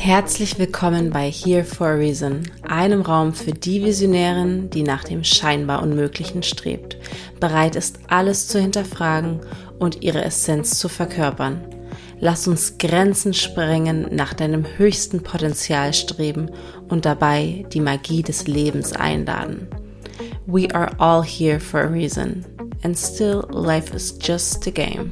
Herzlich willkommen bei Here for a Reason, einem Raum für die Visionärin, die nach dem scheinbar Unmöglichen strebt, bereit ist, alles zu hinterfragen und ihre Essenz zu verkörpern. Lass uns Grenzen sprengen, nach deinem höchsten Potenzial streben und dabei die Magie des Lebens einladen. We are all here for a reason, and still life is just a game.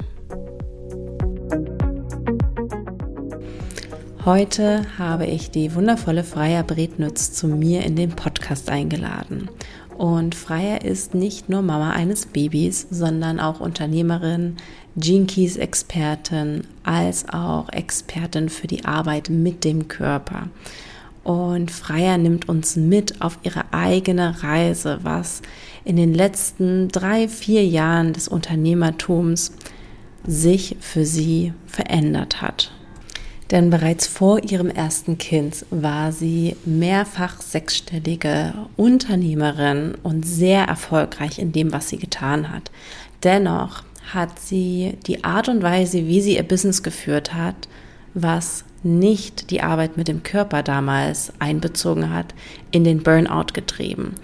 Heute habe ich die wundervolle Freya Brednitz zu mir in den Podcast eingeladen. Und Freya ist nicht nur Mama eines Babys, sondern auch Unternehmerin, Jinkies Expertin, als auch Expertin für die Arbeit mit dem Körper. Und Freya nimmt uns mit auf ihre eigene Reise, was in den letzten drei, vier Jahren des Unternehmertums sich für sie verändert hat. Denn bereits vor ihrem ersten Kind war sie mehrfach sechsstellige Unternehmerin und sehr erfolgreich in dem, was sie getan hat. Dennoch hat sie die Art und Weise, wie sie ihr Business geführt hat, was nicht die Arbeit mit dem Körper damals einbezogen hat, in den Burnout getrieben.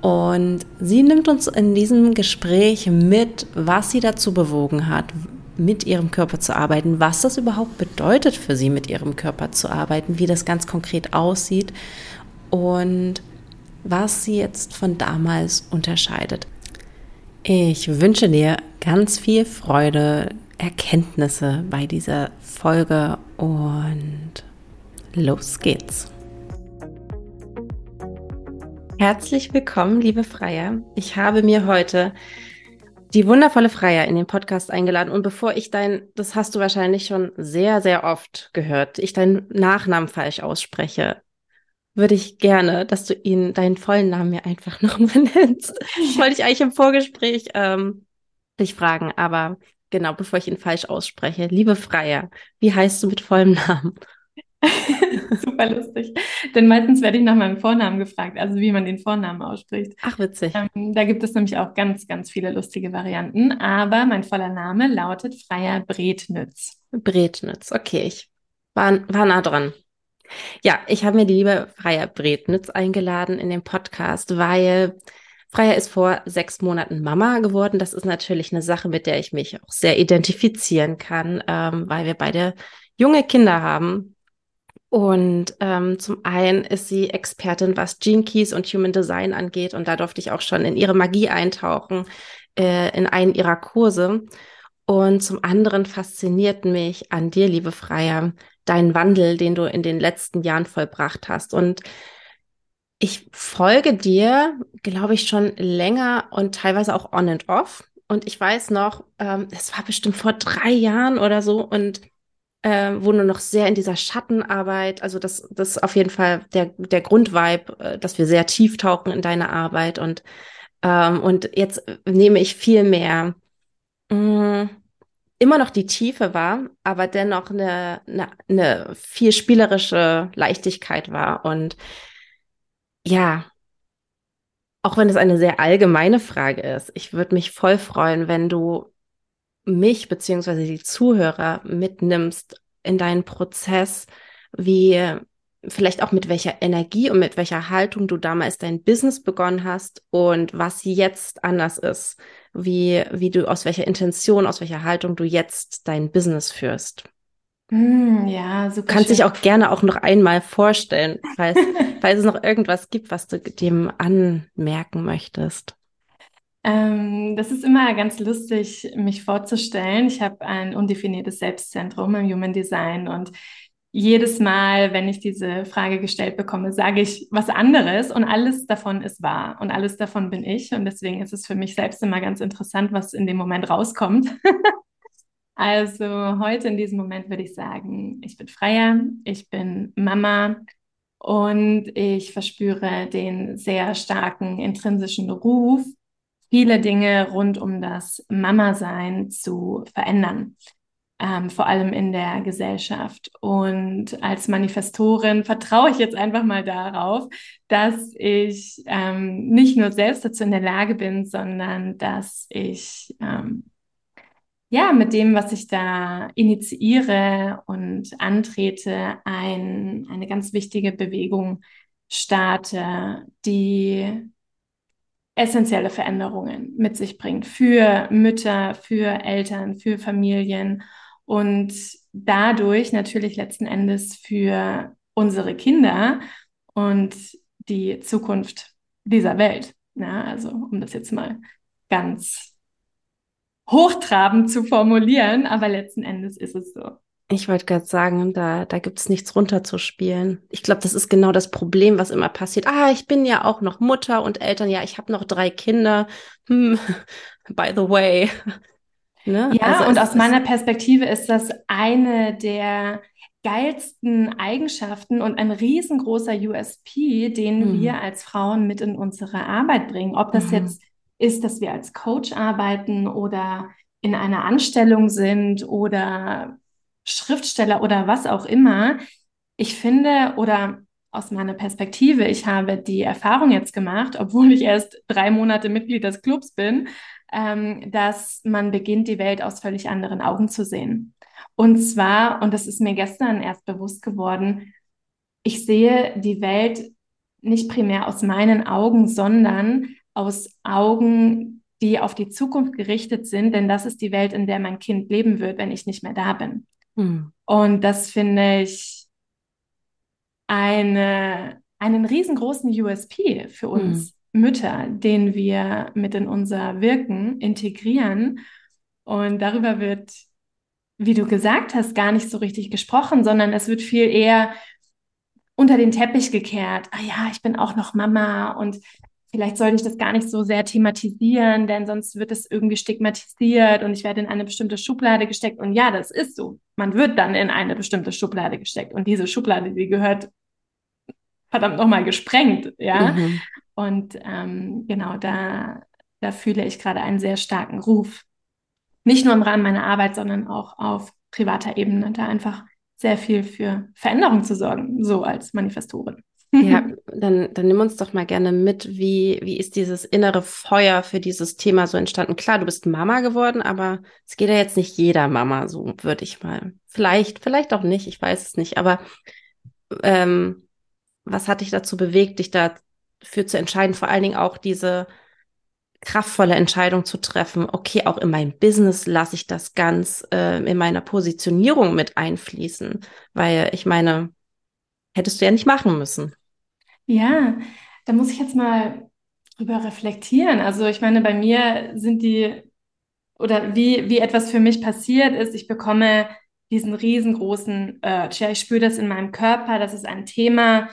Und sie nimmt uns in diesem Gespräch mit, was sie dazu bewogen hat, mit ihrem Körper zu arbeiten, was das überhaupt bedeutet für sie, mit ihrem Körper zu arbeiten, wie das ganz konkret aussieht und was sie jetzt von damals unterscheidet. Ich wünsche dir ganz viel Freude, Erkenntnisse bei dieser Folge und los geht's. Herzlich willkommen, liebe Freier. Ich habe mir heute die wundervolle Freier in den Podcast eingeladen. Und bevor ich dein, das hast du wahrscheinlich schon sehr, sehr oft gehört, ich deinen Nachnamen falsch ausspreche, würde ich gerne, dass du ihn, deinen vollen Namen mir einfach nochmal nennst. Wollte ich eigentlich im Vorgespräch ähm, dich fragen, aber genau, bevor ich ihn falsch ausspreche. Liebe Freier, wie heißt du mit vollem Namen? Super lustig. Denn meistens werde ich nach meinem Vornamen gefragt, also wie man den Vornamen ausspricht. Ach, witzig. Ähm, da gibt es nämlich auch ganz, ganz viele lustige Varianten. Aber mein voller Name lautet Freier Bretnitz. Bretnitz, okay. Ich war, war nah dran. Ja, ich habe mir die liebe Freier Bretnitz eingeladen in den Podcast, weil Freier ist vor sechs Monaten Mama geworden. Das ist natürlich eine Sache, mit der ich mich auch sehr identifizieren kann, ähm, weil wir beide junge Kinder haben. Und ähm, zum einen ist sie Expertin, was Gene Keys und Human Design angeht. Und da durfte ich auch schon in ihre Magie eintauchen, äh, in einen ihrer Kurse. Und zum anderen fasziniert mich an dir, liebe Freier, dein Wandel, den du in den letzten Jahren vollbracht hast. Und ich folge dir, glaube ich, schon länger und teilweise auch on and off. Und ich weiß noch, ähm, es war bestimmt vor drei Jahren oder so. Und äh, wo nur noch sehr in dieser Schattenarbeit, also das, das ist auf jeden Fall der, der Grundvibe, äh, dass wir sehr tief tauchen in deine Arbeit. Und, ähm, und jetzt nehme ich viel mehr mh, mm, immer noch die Tiefe wahr, aber dennoch eine, eine, eine viel spielerische Leichtigkeit war und ja, auch wenn es eine sehr allgemeine Frage ist, ich würde mich voll freuen, wenn du mich beziehungsweise die Zuhörer mitnimmst in deinen Prozess, wie vielleicht auch mit welcher Energie und mit welcher Haltung du damals dein Business begonnen hast und was jetzt anders ist, wie, wie du aus welcher Intention, aus welcher Haltung du jetzt dein Business führst. Mm, ja, super. Kannst dich auch gerne auch noch einmal vorstellen, falls, falls es noch irgendwas gibt, was du dem anmerken möchtest. Ähm, das ist immer ganz lustig, mich vorzustellen. Ich habe ein undefiniertes Selbstzentrum im Human Design und jedes Mal, wenn ich diese Frage gestellt bekomme, sage ich was anderes und alles davon ist wahr und alles davon bin ich. Und deswegen ist es für mich selbst immer ganz interessant, was in dem Moment rauskommt. also heute in diesem Moment würde ich sagen, ich bin Freier, ich bin Mama und ich verspüre den sehr starken intrinsischen Ruf, viele Dinge rund um das Mama-Sein zu verändern. Ähm, vor allem in der Gesellschaft. Und als Manifestorin vertraue ich jetzt einfach mal darauf, dass ich ähm, nicht nur selbst dazu in der Lage bin, sondern dass ich ähm, ja, mit dem, was ich da initiiere und antrete, ein, eine ganz wichtige Bewegung starte, die essentielle Veränderungen mit sich bringt für Mütter, für Eltern, für Familien und dadurch natürlich letzten Endes für unsere Kinder und die Zukunft dieser Welt. Ja, also um das jetzt mal ganz hochtrabend zu formulieren, aber letzten Endes ist es so. Ich wollte gerade sagen, da, da gibt es nichts runterzuspielen. Ich glaube, das ist genau das Problem, was immer passiert. Ah, ich bin ja auch noch Mutter und Eltern. Ja, ich habe noch drei Kinder. Hm, by the way. Ne? Ja, also und aus meiner Perspektive ist das eine der geilsten Eigenschaften und ein riesengroßer USP, den mhm. wir als Frauen mit in unsere Arbeit bringen. Ob das mhm. jetzt ist, dass wir als Coach arbeiten oder in einer Anstellung sind oder Schriftsteller oder was auch immer. Ich finde, oder aus meiner Perspektive, ich habe die Erfahrung jetzt gemacht, obwohl ich erst drei Monate Mitglied des Clubs bin, ähm, dass man beginnt, die Welt aus völlig anderen Augen zu sehen. Und zwar, und das ist mir gestern erst bewusst geworden, ich sehe die Welt nicht primär aus meinen Augen, sondern aus Augen, die auf die Zukunft gerichtet sind, denn das ist die Welt, in der mein Kind leben wird, wenn ich nicht mehr da bin. Hm. Und das finde ich eine, einen riesengroßen USP für uns hm. Mütter, den wir mit in unser Wirken integrieren. Und darüber wird, wie du gesagt hast, gar nicht so richtig gesprochen, sondern es wird viel eher unter den Teppich gekehrt. Ah ja, ich bin auch noch Mama und vielleicht sollte ich das gar nicht so sehr thematisieren, denn sonst wird es irgendwie stigmatisiert und ich werde in eine bestimmte Schublade gesteckt. Und ja, das ist so. Man wird dann in eine bestimmte Schublade gesteckt. Und diese Schublade, die gehört verdammt nochmal gesprengt, ja. Mhm. Und ähm, genau da, da fühle ich gerade einen sehr starken Ruf. Nicht nur im Rahmen meiner Arbeit, sondern auch auf privater Ebene, da einfach sehr viel für Veränderung zu sorgen, so als Manifestorin. Ja, dann, dann nimm uns doch mal gerne mit, wie, wie ist dieses innere Feuer für dieses Thema so entstanden? Klar, du bist Mama geworden, aber es geht ja jetzt nicht jeder Mama, so würde ich mal. Vielleicht, vielleicht auch nicht, ich weiß es nicht. Aber ähm, was hat dich dazu bewegt, dich dafür zu entscheiden, vor allen Dingen auch diese kraftvolle Entscheidung zu treffen, okay, auch in meinem Business lasse ich das ganz äh, in meiner Positionierung mit einfließen, weil ich meine, hättest du ja nicht machen müssen. Ja, da muss ich jetzt mal drüber reflektieren. Also ich meine, bei mir sind die, oder wie, wie etwas für mich passiert ist, ich bekomme diesen riesengroßen Urge. Ja, ich spüre das in meinem Körper. Das ist ein Thema,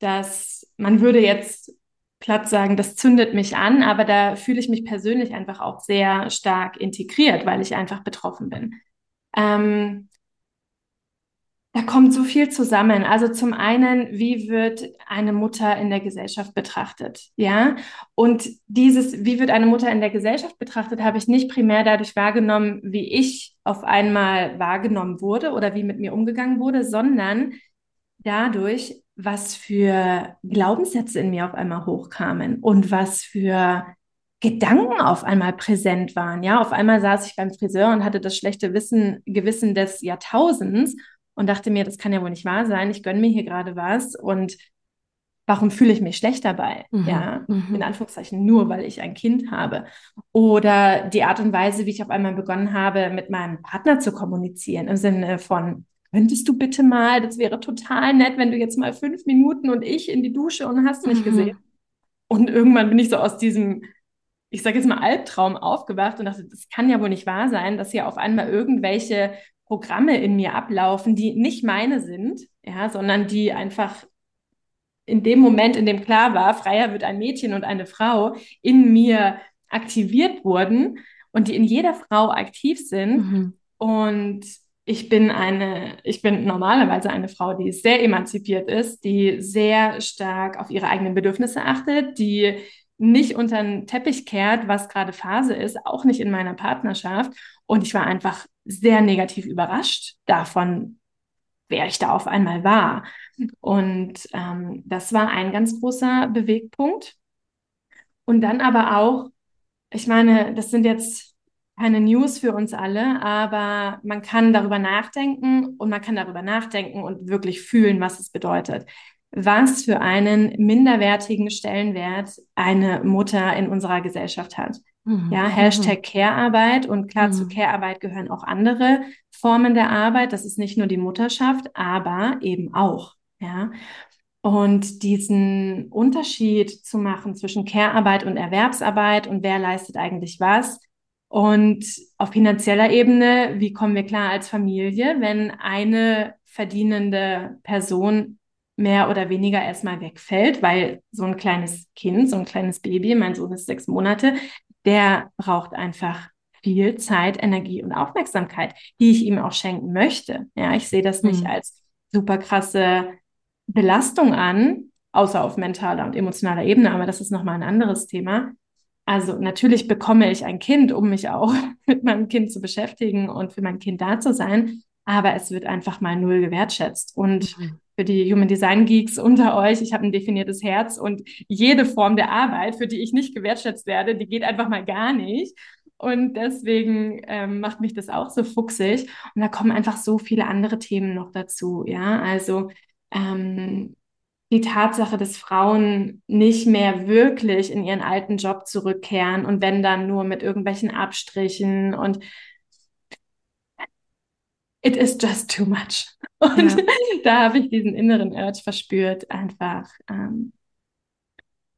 das man würde jetzt platt sagen, das zündet mich an, aber da fühle ich mich persönlich einfach auch sehr stark integriert, weil ich einfach betroffen bin. Ähm, da kommt so viel zusammen. Also zum einen, wie wird eine Mutter in der Gesellschaft betrachtet? Ja. Und dieses, wie wird eine Mutter in der Gesellschaft betrachtet, habe ich nicht primär dadurch wahrgenommen, wie ich auf einmal wahrgenommen wurde oder wie mit mir umgegangen wurde, sondern dadurch, was für Glaubenssätze in mir auf einmal hochkamen und was für Gedanken auf einmal präsent waren. Ja, auf einmal saß ich beim Friseur und hatte das schlechte Wissen, Gewissen des Jahrtausends und dachte mir, das kann ja wohl nicht wahr sein. Ich gönne mir hier gerade was und warum fühle ich mich schlecht dabei? Mhm. Ja, mhm. in Anführungszeichen nur, weil ich ein Kind habe. Oder die Art und Weise, wie ich auf einmal begonnen habe, mit meinem Partner zu kommunizieren, im Sinne von, könntest du bitte mal, das wäre total nett, wenn du jetzt mal fünf Minuten und ich in die Dusche und hast mich mhm. gesehen. Und irgendwann bin ich so aus diesem, ich sage jetzt mal Albtraum aufgewacht und dachte, das kann ja wohl nicht wahr sein, dass hier auf einmal irgendwelche Programme in mir ablaufen, die nicht meine sind, ja, sondern die einfach in dem Moment, in dem klar war, freier wird ein Mädchen und eine Frau, in mir aktiviert wurden und die in jeder Frau aktiv sind. Mhm. Und ich bin eine, ich bin normalerweise eine Frau, die sehr emanzipiert ist, die sehr stark auf ihre eigenen Bedürfnisse achtet, die nicht unter den Teppich kehrt, was gerade Phase ist, auch nicht in meiner Partnerschaft. Und ich war einfach sehr negativ überrascht davon, wer ich da auf einmal war. Und ähm, das war ein ganz großer Bewegpunkt. Und dann aber auch, ich meine, das sind jetzt keine News für uns alle, aber man kann darüber nachdenken und man kann darüber nachdenken und wirklich fühlen, was es bedeutet. Was für einen minderwertigen Stellenwert eine Mutter in unserer Gesellschaft hat. Mhm. Ja, Hashtag. Care-Arbeit und klar, mhm. zu Care-Arbeit gehören auch andere Formen der Arbeit. Das ist nicht nur die Mutterschaft, aber eben auch. Ja, und diesen Unterschied zu machen zwischen Care-Arbeit und Erwerbsarbeit und wer leistet eigentlich was. Und auf finanzieller Ebene, wie kommen wir klar als Familie, wenn eine verdienende Person mehr oder weniger erstmal wegfällt, weil so ein kleines Kind, so ein kleines Baby, mein Sohn ist sechs Monate, der braucht einfach viel Zeit, Energie und Aufmerksamkeit, die ich ihm auch schenken möchte. Ja, ich sehe das nicht mhm. als super krasse Belastung an, außer auf mentaler und emotionaler Ebene, aber das ist nochmal ein anderes Thema. Also natürlich bekomme ich ein Kind, um mich auch mit meinem Kind zu beschäftigen und für mein Kind da zu sein, aber es wird einfach mal null gewertschätzt. Und mhm. für die Human Design Geeks unter euch, ich habe ein definiertes Herz und jede Form der Arbeit, für die ich nicht gewertschätzt werde, die geht einfach mal gar nicht. Und deswegen ähm, macht mich das auch so fuchsig. Und da kommen einfach so viele andere Themen noch dazu. Ja, also ähm, die Tatsache, dass Frauen nicht mehr wirklich in ihren alten Job zurückkehren und wenn dann nur mit irgendwelchen Abstrichen und it is just too much. Und ja. da habe ich diesen inneren Urge verspürt, einfach ähm,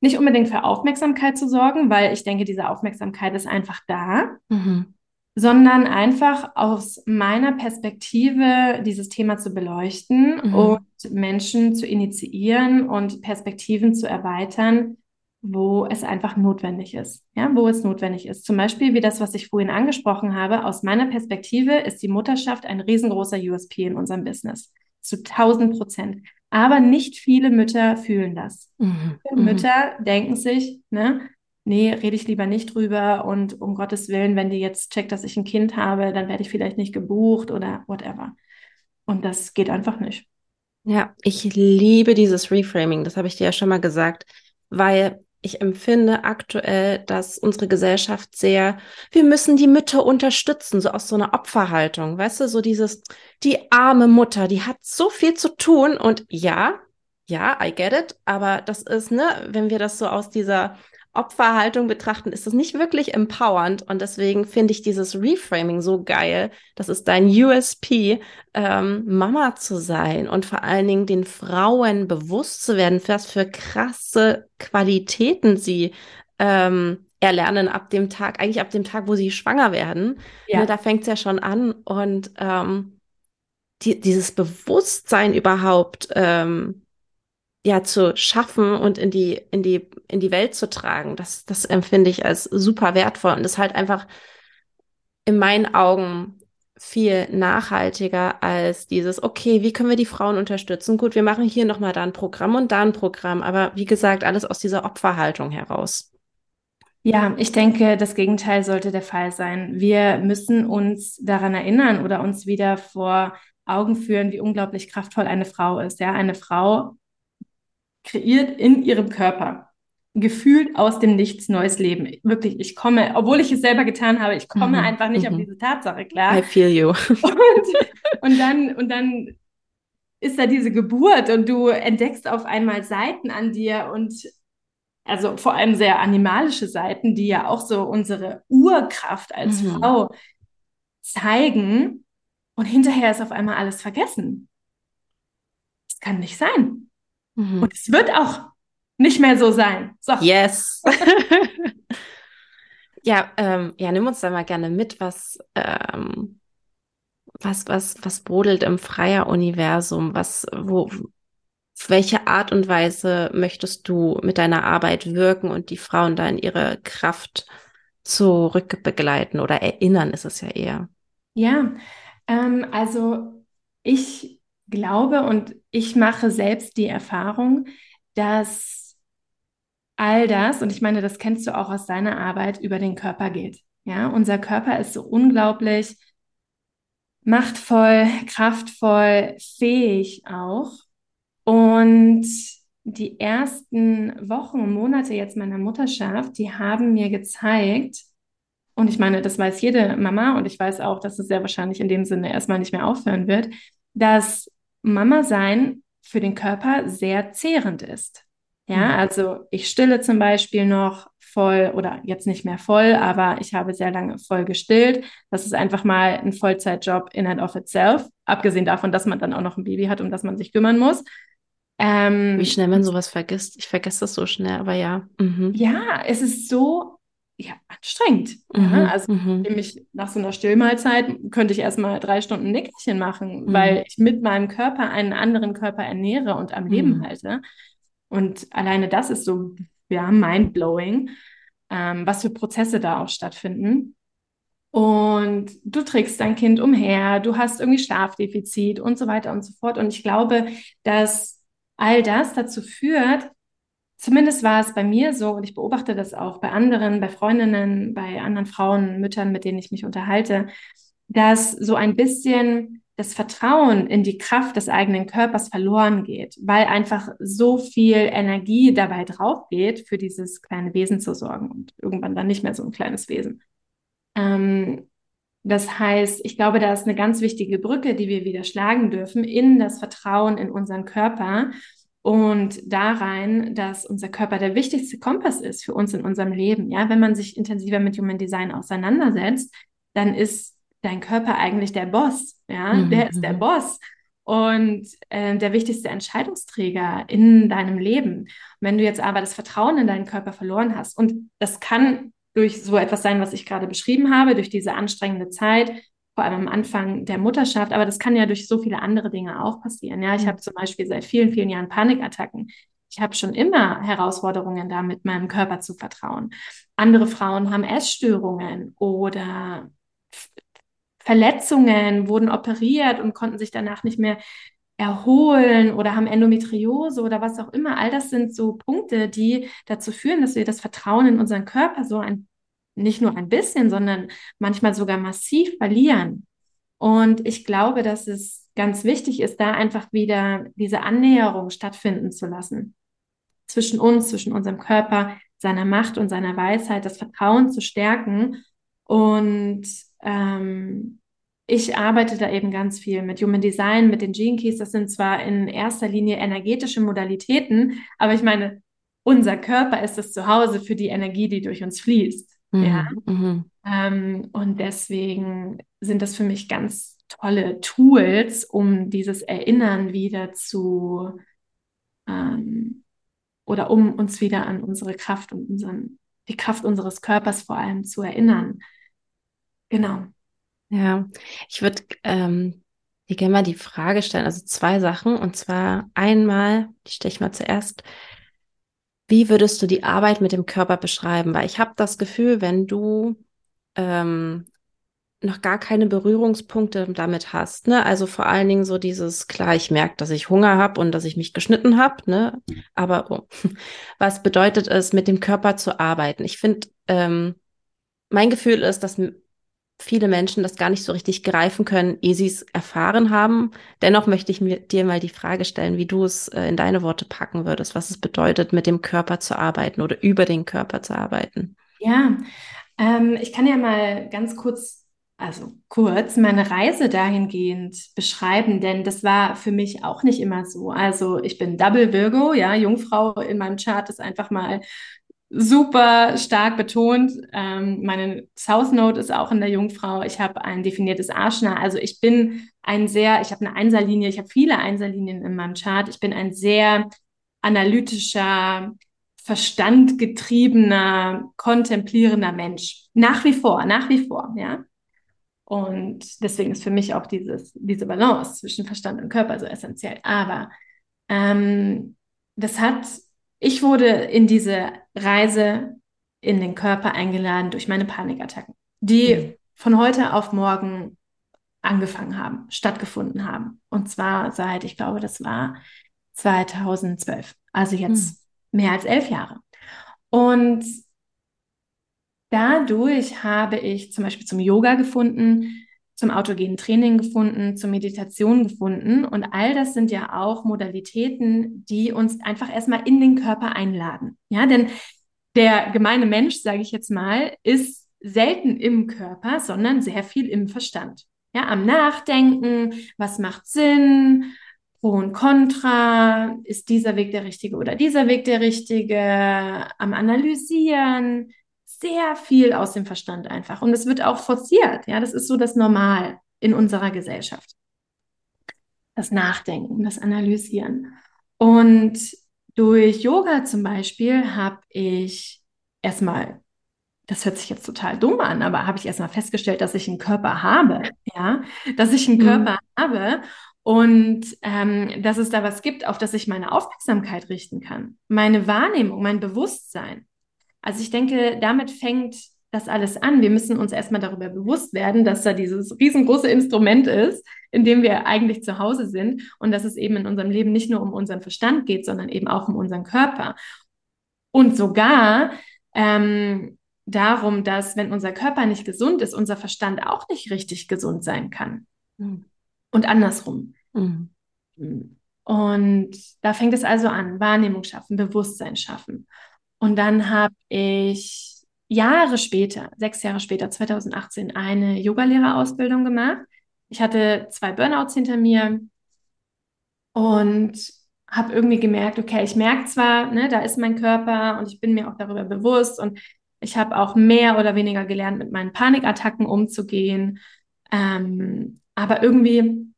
nicht unbedingt für Aufmerksamkeit zu sorgen, weil ich denke, diese Aufmerksamkeit ist einfach da. Mhm sondern einfach aus meiner Perspektive dieses Thema zu beleuchten mhm. und Menschen zu initiieren und Perspektiven zu erweitern, wo es einfach notwendig ist. Ja, wo es notwendig ist. Zum Beispiel wie das, was ich vorhin angesprochen habe. Aus meiner Perspektive ist die Mutterschaft ein riesengroßer USP in unserem Business. Zu 1000 Prozent. Aber nicht viele Mütter fühlen das. Mhm. Mütter mhm. denken sich, ne, nee, rede ich lieber nicht drüber und um Gottes Willen, wenn die jetzt checkt, dass ich ein Kind habe, dann werde ich vielleicht nicht gebucht oder whatever. Und das geht einfach nicht. Ja, ich liebe dieses Reframing, das habe ich dir ja schon mal gesagt, weil ich empfinde aktuell, dass unsere Gesellschaft sehr, wir müssen die Mütter unterstützen, so aus so einer Opferhaltung, weißt du, so dieses, die arme Mutter, die hat so viel zu tun und ja, ja, I get it, aber das ist, ne, wenn wir das so aus dieser Opferhaltung betrachten, ist das nicht wirklich empowernd. Und deswegen finde ich dieses Reframing so geil. Das ist dein USP, ähm, Mama zu sein und vor allen Dingen den Frauen bewusst zu werden, was für krasse Qualitäten sie ähm, erlernen ab dem Tag, eigentlich ab dem Tag, wo sie schwanger werden. Ja. Ne, da fängt es ja schon an. Und ähm, die, dieses Bewusstsein überhaupt, ähm, ja zu schaffen und in die in die in die Welt zu tragen. Das das empfinde ich als super wertvoll und ist halt einfach in meinen Augen viel nachhaltiger als dieses okay, wie können wir die Frauen unterstützen? Gut, wir machen hier noch mal da ein Programm und da ein Programm, aber wie gesagt, alles aus dieser Opferhaltung heraus. Ja, ich denke, das Gegenteil sollte der Fall sein. Wir müssen uns daran erinnern oder uns wieder vor Augen führen, wie unglaublich kraftvoll eine Frau ist. Ja, eine Frau kreiert in ihrem Körper gefühlt aus dem Nichts neues Leben. Wirklich, ich komme, obwohl ich es selber getan habe, ich komme mhm. einfach nicht mhm. auf diese Tatsache klar. I feel you. Und, und dann, und dann ist da diese Geburt und du entdeckst auf einmal Seiten an dir und also vor allem sehr animalische Seiten, die ja auch so unsere Urkraft als mhm. Frau zeigen. Und hinterher ist auf einmal alles vergessen. Das kann nicht sein. Mhm. Und es wird auch nicht mehr so sein. So. Yes. ja, ähm, ja, nimm uns da mal gerne mit, was, ähm, was, was, was brodelt im Freier-Universum? Was, wo, welche Art und Weise möchtest du mit deiner Arbeit wirken und die Frauen da in ihre Kraft zurückbegleiten oder erinnern, ist es ja eher? Ja, ähm, also ich glaube und ich mache selbst die Erfahrung, dass all das, und ich meine, das kennst du auch aus deiner Arbeit, über den Körper geht. Ja, unser Körper ist so unglaublich machtvoll, kraftvoll, fähig auch. Und die ersten Wochen Monate jetzt meiner Mutterschaft, die haben mir gezeigt, und ich meine, das weiß jede Mama und ich weiß auch, dass es sehr wahrscheinlich in dem Sinne erstmal nicht mehr aufhören wird, dass Mama sein für den Körper sehr zehrend ist. Ja, mhm. also ich stille zum Beispiel noch voll oder jetzt nicht mehr voll, aber ich habe sehr lange voll gestillt. Das ist einfach mal ein Vollzeitjob in and of itself, abgesehen davon, dass man dann auch noch ein Baby hat, um das man sich kümmern muss. Ähm, Wie schnell man sowas vergisst. Ich vergesse das so schnell, aber ja. Mhm. Ja, es ist so ja, anstrengend. Mhm, ja. Also mhm. nämlich nach so einer Stillmahlzeit könnte ich erstmal drei Stunden Nickerchen machen, mhm. weil ich mit meinem Körper einen anderen Körper ernähre und am Leben mhm. halte. Und alleine das ist so, ja, mindblowing, ähm, was für Prozesse da auch stattfinden. Und du trägst dein Kind umher, du hast irgendwie Schlafdefizit und so weiter und so fort. Und ich glaube, dass all das dazu führt, Zumindest war es bei mir so und ich beobachte das auch bei anderen, bei Freundinnen, bei anderen Frauen, Müttern, mit denen ich mich unterhalte, dass so ein bisschen das Vertrauen in die Kraft des eigenen Körpers verloren geht, weil einfach so viel Energie dabei drauf geht, für dieses kleine Wesen zu sorgen und irgendwann dann nicht mehr so ein kleines Wesen. Ähm, das heißt, ich glaube, da ist eine ganz wichtige Brücke, die wir wieder schlagen dürfen in das Vertrauen in unseren Körper und da rein, dass unser Körper der wichtigste Kompass ist für uns in unserem Leben. Ja, wenn man sich intensiver mit Human Design auseinandersetzt, dann ist dein Körper eigentlich der Boss. Ja, mhm. der ist der mhm. Boss und äh, der wichtigste Entscheidungsträger in deinem Leben. wenn du jetzt aber das Vertrauen in deinen Körper verloren hast, und das kann durch so etwas sein, was ich gerade beschrieben habe, durch diese anstrengende Zeit, vor allem am Anfang der Mutterschaft, aber das kann ja durch so viele andere Dinge auch passieren. Ja, ich mhm. habe zum Beispiel seit vielen, vielen Jahren Panikattacken. Ich habe schon immer Herausforderungen damit, meinem Körper zu vertrauen. Andere Frauen haben Essstörungen oder Verletzungen, wurden operiert und konnten sich danach nicht mehr erholen oder haben Endometriose oder was auch immer. All das sind so Punkte, die dazu führen, dass wir das Vertrauen in unseren Körper so ein nicht nur ein bisschen, sondern manchmal sogar massiv verlieren. Und ich glaube, dass es ganz wichtig ist, da einfach wieder diese Annäherung stattfinden zu lassen. Zwischen uns, zwischen unserem Körper, seiner Macht und seiner Weisheit, das Vertrauen zu stärken. Und ähm, ich arbeite da eben ganz viel mit Human Design, mit den Gene Keys. Das sind zwar in erster Linie energetische Modalitäten, aber ich meine, unser Körper ist das Zuhause für die Energie, die durch uns fließt. Mhm. Ja. Mhm. Ähm, und deswegen sind das für mich ganz tolle Tools, um dieses Erinnern wieder zu ähm, oder um uns wieder an unsere Kraft und unseren, die Kraft unseres Körpers vor allem zu erinnern. Genau. Ja, ich würde ähm, dir gerne mal die Frage stellen, also zwei Sachen. Und zwar einmal, die stelle ich mal zuerst, wie würdest du die Arbeit mit dem Körper beschreiben? Weil ich habe das Gefühl, wenn du ähm, noch gar keine Berührungspunkte damit hast, ne? Also vor allen Dingen so dieses, klar, ich merke, dass ich Hunger habe und dass ich mich geschnitten habe, ne? Aber oh, was bedeutet es, mit dem Körper zu arbeiten? Ich finde, ähm, mein Gefühl ist, dass viele Menschen das gar nicht so richtig greifen können, ehe sie es erfahren haben. Dennoch möchte ich mir, dir mal die Frage stellen, wie du es äh, in deine Worte packen würdest, was es bedeutet, mit dem Körper zu arbeiten oder über den Körper zu arbeiten. Ja, ähm, ich kann ja mal ganz kurz, also kurz, meine Reise dahingehend beschreiben, denn das war für mich auch nicht immer so. Also ich bin Double Virgo, ja, Jungfrau in meinem Chart ist einfach mal super stark betont. Ähm, meine South Node ist auch in der Jungfrau. Ich habe ein definiertes Arschner. Also ich bin ein sehr, ich habe eine Einserlinie, ich habe viele Einserlinien in meinem Chart. Ich bin ein sehr analytischer, verstandgetriebener, kontemplierender Mensch. Nach wie vor, nach wie vor, ja. Und deswegen ist für mich auch dieses, diese Balance zwischen Verstand und Körper so essentiell. Aber ähm, das hat ich wurde in diese Reise in den Körper eingeladen durch meine Panikattacken, die mhm. von heute auf morgen angefangen haben, stattgefunden haben. Und zwar seit, ich glaube, das war 2012. Also jetzt mhm. mehr als elf Jahre. Und dadurch habe ich zum Beispiel zum Yoga gefunden, zum autogenen Training gefunden, zur Meditation gefunden. Und all das sind ja auch Modalitäten, die uns einfach erstmal in den Körper einladen. Ja, denn der gemeine Mensch, sage ich jetzt mal, ist selten im Körper, sondern sehr viel im Verstand. Ja, am Nachdenken, was macht Sinn, Pro und Contra, ist dieser Weg der richtige oder dieser Weg der richtige, am Analysieren, sehr viel aus dem Verstand einfach. Und es wird auch forciert. Ja, das ist so das Normal in unserer Gesellschaft. Das Nachdenken, das Analysieren. Und durch Yoga zum Beispiel habe ich erstmal, das hört sich jetzt total dumm an, aber habe ich erstmal festgestellt, dass ich einen Körper habe, ja, dass ich einen mhm. Körper habe und ähm, dass es da was gibt, auf das ich meine Aufmerksamkeit richten kann, meine Wahrnehmung, mein Bewusstsein. Also ich denke, damit fängt das alles an. Wir müssen uns erstmal darüber bewusst werden, dass da dieses riesengroße Instrument ist, in dem wir eigentlich zu Hause sind und dass es eben in unserem Leben nicht nur um unseren Verstand geht, sondern eben auch um unseren Körper. Und sogar ähm, darum, dass wenn unser Körper nicht gesund ist, unser Verstand auch nicht richtig gesund sein kann. Mhm. Und andersrum. Mhm. Und da fängt es also an, Wahrnehmung schaffen, Bewusstsein schaffen. Und dann habe ich Jahre später, sechs Jahre später, 2018, eine Yogalehrerausbildung gemacht. Ich hatte zwei Burnouts hinter mir und habe irgendwie gemerkt, okay, ich merke zwar, ne, da ist mein Körper und ich bin mir auch darüber bewusst und ich habe auch mehr oder weniger gelernt, mit meinen Panikattacken umzugehen. Ähm, aber irgendwie,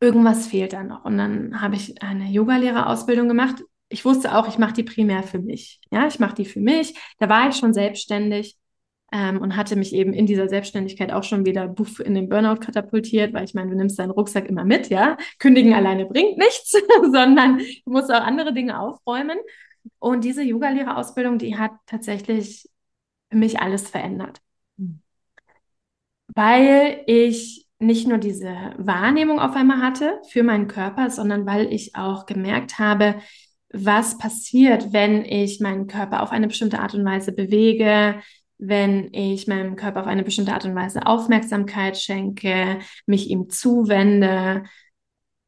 irgendwas fehlt da noch. Und dann habe ich eine Yogalehrerausbildung gemacht ich wusste auch, ich mache die primär für mich. Ja, ich mache die für mich. Da war ich schon selbstständig ähm, und hatte mich eben in dieser Selbstständigkeit auch schon wieder buff in den Burnout katapultiert, weil ich meine, du nimmst deinen Rucksack immer mit, ja. Kündigen alleine bringt nichts, sondern du musst auch andere Dinge aufräumen. Und diese Yogalehrerausbildung, die hat tatsächlich für mich alles verändert. Mhm. Weil ich nicht nur diese Wahrnehmung auf einmal hatte für meinen Körper, sondern weil ich auch gemerkt habe, was passiert, wenn ich meinen Körper auf eine bestimmte Art und Weise bewege, wenn ich meinem Körper auf eine bestimmte Art und Weise Aufmerksamkeit schenke, mich ihm zuwende,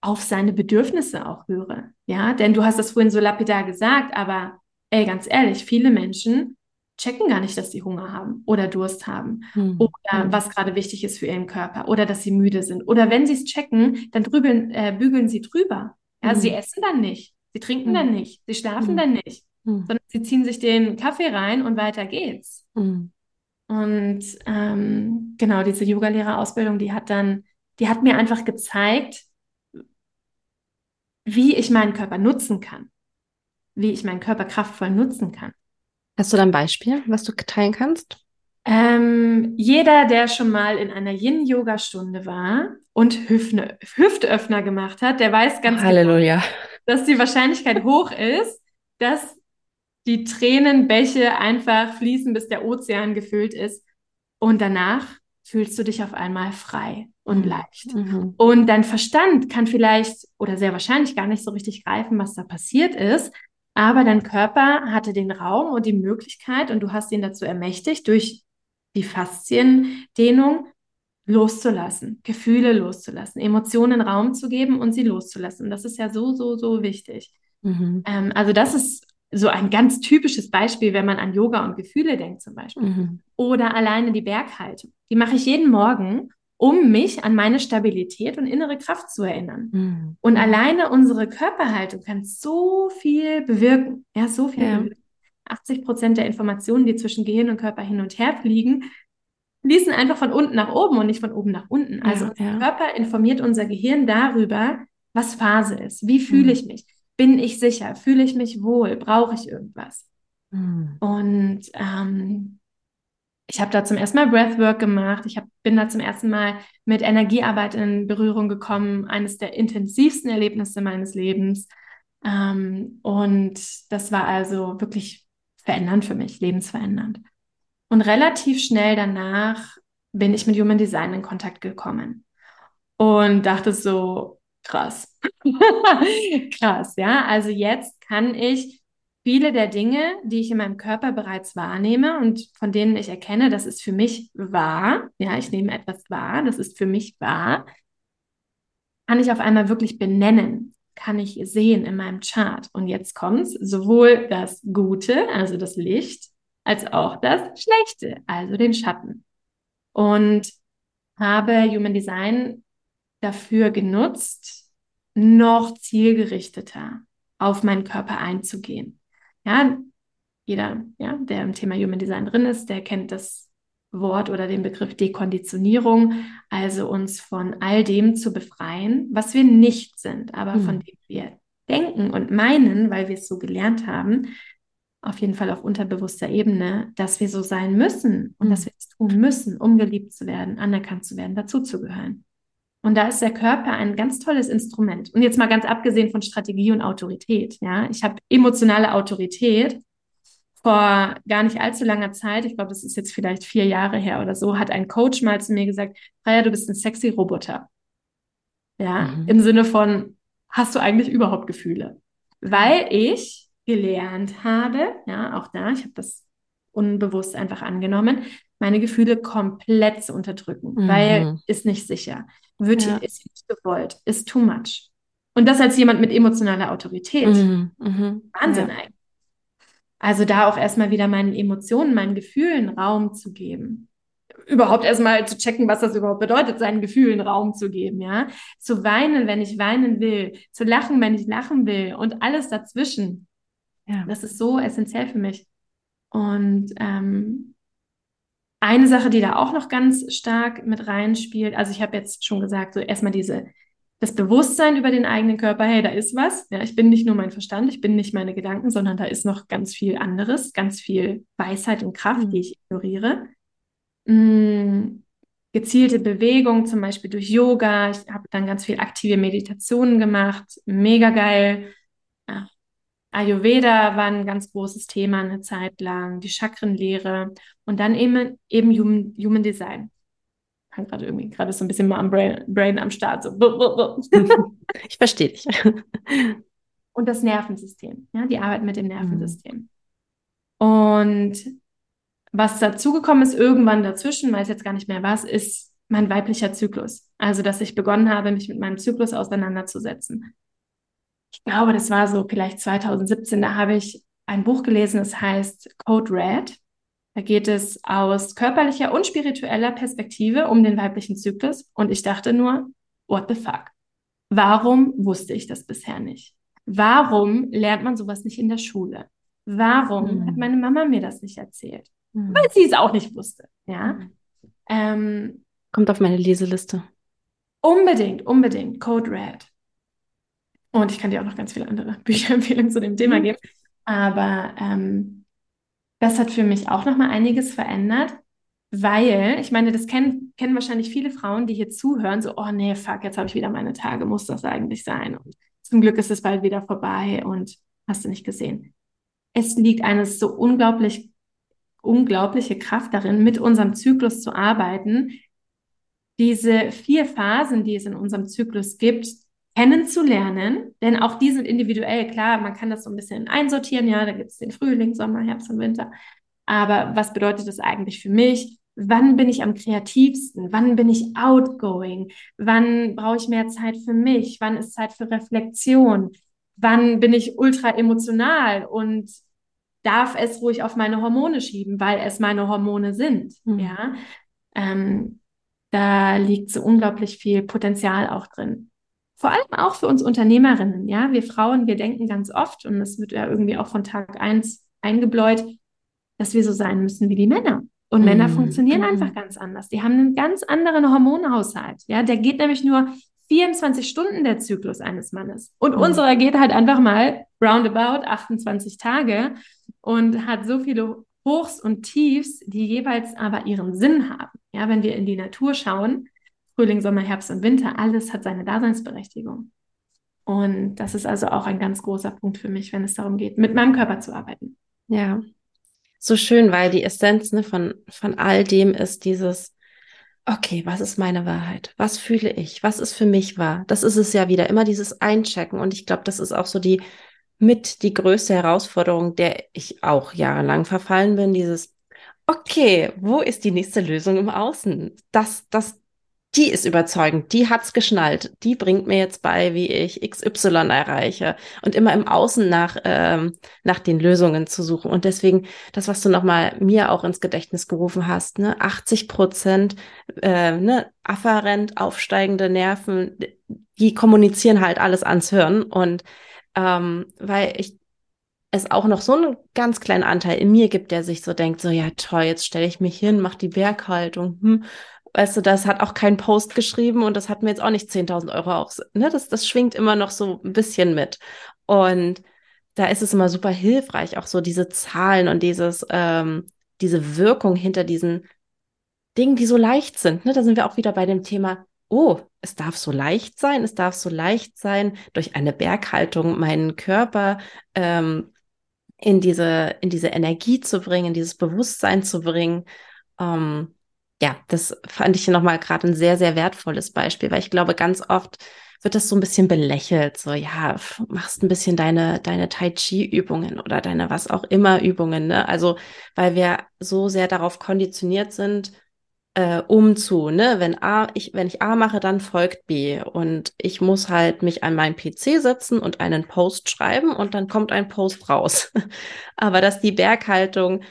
auf seine Bedürfnisse auch höre. Ja, denn du hast das vorhin so lapidar gesagt, aber ey, ganz ehrlich, viele Menschen checken gar nicht, dass sie Hunger haben oder Durst haben hm. oder hm. was gerade wichtig ist für ihren Körper oder dass sie müde sind. Oder wenn sie es checken, dann drübeln, äh, bügeln sie drüber. Ja, hm. sie essen dann nicht. Sie trinken mhm. dann nicht, sie schlafen mhm. dann nicht, mhm. sondern sie ziehen sich den Kaffee rein und weiter geht's. Mhm. Und ähm, genau, diese Yogalehrerausbildung, die hat dann, die hat mir einfach gezeigt, wie ich meinen Körper nutzen kann, wie ich meinen Körper kraftvoll nutzen kann. Hast du da ein Beispiel, was du teilen kannst? Ähm, jeder, der schon mal in einer Yin-Yoga-Stunde war und Hüfne, Hüftöffner gemacht hat, der weiß ganz genau, Halleluja. Dass die Wahrscheinlichkeit hoch ist, dass die Tränenbäche einfach fließen, bis der Ozean gefüllt ist. Und danach fühlst du dich auf einmal frei und leicht. Mhm. Und dein Verstand kann vielleicht oder sehr wahrscheinlich gar nicht so richtig greifen, was da passiert ist. Aber dein Körper hatte den Raum und die Möglichkeit und du hast ihn dazu ermächtigt, durch die Fasziendehnung loszulassen, Gefühle loszulassen, Emotionen Raum zu geben und sie loszulassen. Das ist ja so, so, so wichtig. Mhm. Ähm, also das ist so ein ganz typisches Beispiel, wenn man an Yoga und Gefühle denkt zum Beispiel. Mhm. Oder alleine die Berghaltung. Die mache ich jeden Morgen, um mich an meine Stabilität und innere Kraft zu erinnern. Mhm. Und alleine unsere Körperhaltung kann so viel bewirken. Ja, so viel ja. bewirken. 80 Prozent der Informationen, die zwischen Gehirn und Körper hin und her fliegen, fließen einfach von unten nach oben und nicht von oben nach unten. Also ja, unser ja. Körper informiert unser Gehirn darüber, was Phase ist. Wie fühle mhm. ich mich? Bin ich sicher? Fühle ich mich wohl? Brauche ich irgendwas? Mhm. Und ähm, ich habe da zum ersten Mal Breathwork gemacht. Ich hab, bin da zum ersten Mal mit Energiearbeit in Berührung gekommen. Eines der intensivsten Erlebnisse meines Lebens. Ähm, und das war also wirklich verändernd für mich, lebensverändernd. Und relativ schnell danach bin ich mit Human Design in Kontakt gekommen und dachte so, krass. krass, ja. Also jetzt kann ich viele der Dinge, die ich in meinem Körper bereits wahrnehme und von denen ich erkenne, das ist für mich wahr, ja, ich nehme etwas wahr, das ist für mich wahr, kann ich auf einmal wirklich benennen kann ich sehen in meinem Chart. Und jetzt kommt sowohl das Gute, also das Licht, als auch das Schlechte, also den Schatten. Und habe Human Design dafür genutzt, noch zielgerichteter auf meinen Körper einzugehen. Ja, jeder, ja, der im Thema Human Design drin ist, der kennt das Wort oder den Begriff Dekonditionierung, also uns von all dem zu befreien, was wir nicht sind, aber mhm. von dem wir denken und meinen, weil wir es so gelernt haben, auf jeden Fall auf unterbewusster Ebene, dass wir so sein müssen und mhm. dass wir es tun müssen, um geliebt zu werden, anerkannt zu werden, dazuzugehören. Und da ist der Körper ein ganz tolles Instrument. Und jetzt mal ganz abgesehen von Strategie und Autorität. Ja, ich habe emotionale Autorität. Vor gar nicht allzu langer Zeit, ich glaube, das ist jetzt vielleicht vier Jahre her oder so, hat ein Coach mal zu mir gesagt, Freya, du bist ein sexy Roboter. Ja, mhm. im Sinne von, hast du eigentlich überhaupt Gefühle? Weil ich gelernt habe, ja, auch da, ich habe das unbewusst einfach angenommen, meine Gefühle komplett zu unterdrücken, mhm. weil ist nicht sicher, wird ja. ist nicht gewollt, ist too much. Und das als jemand mit emotionaler Autorität. Mhm. Mhm. Wahnsinn ja. eigentlich. Also da auch erstmal wieder meinen Emotionen, meinen Gefühlen Raum zu geben. Überhaupt erstmal zu checken, was das überhaupt bedeutet, seinen Gefühlen Raum zu geben, ja. Zu weinen, wenn ich weinen will, zu lachen, wenn ich lachen will und alles dazwischen. Ja. Das ist so essentiell für mich. Und ähm, eine Sache, die da auch noch ganz stark mit reinspielt, also ich habe jetzt schon gesagt, so erstmal diese, das Bewusstsein über den eigenen Körper, hey, da ist was. Ja, ich bin nicht nur mein Verstand, ich bin nicht meine Gedanken, sondern da ist noch ganz viel anderes, ganz viel Weisheit und Kraft, mhm. die ich ignoriere. Mhm. Gezielte Bewegung, zum Beispiel durch Yoga. Ich habe dann ganz viel aktive Meditationen gemacht, mega geil. Ayurveda war ein ganz großes Thema eine Zeit lang, die Chakrenlehre und dann eben, eben Human, Human Design. Ich bin gerade irgendwie gerade so ein bisschen mal am Brain, Brain am Start. So. Ich verstehe dich. Und das Nervensystem, ja, die Arbeit mit dem Nervensystem. Mhm. Und was dazugekommen ist, irgendwann dazwischen, weiß jetzt gar nicht mehr was, ist mein weiblicher Zyklus. Also, dass ich begonnen habe, mich mit meinem Zyklus auseinanderzusetzen ich glaube, das war so vielleicht 2017, da habe ich ein Buch gelesen, das heißt Code Red. Da geht es aus körperlicher und spiritueller Perspektive um den weiblichen Zyklus. Und ich dachte nur, what the fuck? Warum wusste ich das bisher nicht? Warum lernt man sowas nicht in der Schule? Warum mhm. hat meine Mama mir das nicht erzählt? Mhm. Weil sie es auch nicht wusste. Ja. Mhm. Ähm, Kommt auf meine Leseliste. Unbedingt, unbedingt. Code Red. Und ich kann dir auch noch ganz viele andere Bücherempfehlungen zu dem Thema mhm. geben. Aber ähm, das hat für mich auch noch mal einiges verändert, weil, ich meine, das kennen, kennen wahrscheinlich viele Frauen, die hier zuhören, so, oh nee, fuck, jetzt habe ich wieder meine Tage, muss das eigentlich sein? Und zum Glück ist es bald wieder vorbei und hast du nicht gesehen. Es liegt eine so unglaublich, unglaubliche Kraft darin, mit unserem Zyklus zu arbeiten, diese vier Phasen, die es in unserem Zyklus gibt, kennenzulernen, denn auch die sind individuell. Klar, man kann das so ein bisschen einsortieren, ja, da gibt es den Frühling, Sommer, Herbst und Winter. Aber was bedeutet das eigentlich für mich? Wann bin ich am kreativsten? Wann bin ich outgoing? Wann brauche ich mehr Zeit für mich? Wann ist Zeit für Reflexion? Wann bin ich ultra emotional und darf es ruhig auf meine Hormone schieben, weil es meine Hormone sind? Mhm. Ja, ähm, da liegt so unglaublich viel Potenzial auch drin vor allem auch für uns Unternehmerinnen, ja, wir Frauen, wir denken ganz oft, und das wird ja irgendwie auch von Tag eins eingebläut, dass wir so sein müssen wie die Männer. Und. Männer funktionieren mm. einfach ganz anders. Die haben einen ganz anderen Hormonhaushalt. Ja, der geht nämlich nur 24 Stunden der Zyklus eines Mannes. Und mm. unserer geht halt einfach mal roundabout 28 Tage und hat so viele Hochs und Tiefs, die jeweils aber ihren Sinn haben. Ja, wenn wir in die Natur schauen, Frühling, Sommer, Herbst und Winter, alles hat seine Daseinsberechtigung. Und das ist also auch ein ganz großer Punkt für mich, wenn es darum geht, mit meinem Körper zu arbeiten. Ja, so schön, weil die Essenz ne, von, von all dem ist dieses, okay, was ist meine Wahrheit? Was fühle ich? Was ist für mich wahr? Das ist es ja wieder, immer dieses Einchecken. Und ich glaube, das ist auch so die mit die größte Herausforderung, der ich auch jahrelang verfallen bin, dieses, okay, wo ist die nächste Lösung im Außen? Das, das die ist überzeugend, die hat's geschnallt, die bringt mir jetzt bei, wie ich XY erreiche und immer im Außen nach, ähm, nach den Lösungen zu suchen. Und deswegen, das, was du nochmal mir auch ins Gedächtnis gerufen hast, ne, 80 Prozent, äh, ne, afferent aufsteigende Nerven, die kommunizieren halt alles ans Hirn. Und ähm, weil ich es auch noch so einen ganz kleinen Anteil in mir gibt, der sich so denkt, so ja toll, jetzt stelle ich mich hin, mach die Berghaltung, hm, weißt du, das hat auch kein Post geschrieben und das hat mir jetzt auch nicht 10.000 Euro auch, ne, das, das schwingt immer noch so ein bisschen mit. Und da ist es immer super hilfreich, auch so diese Zahlen und dieses, ähm, diese Wirkung hinter diesen Dingen, die so leicht sind. Ne? Da sind wir auch wieder bei dem Thema, oh, es darf so leicht sein, es darf so leicht sein, durch eine Berghaltung meinen Körper ähm, in diese, in diese Energie zu bringen, in dieses Bewusstsein zu bringen. Ähm, ja, das fand ich nochmal gerade ein sehr, sehr wertvolles Beispiel, weil ich glaube, ganz oft wird das so ein bisschen belächelt. So, ja, machst ein bisschen deine, deine Tai Chi-Übungen oder deine was auch immer Übungen, ne? Also, weil wir so sehr darauf konditioniert sind, äh, um zu, ne? Wenn A, ich, wenn ich A mache, dann folgt B. Und ich muss halt mich an meinen PC setzen und einen Post schreiben und dann kommt ein Post raus. Aber dass die Berghaltung,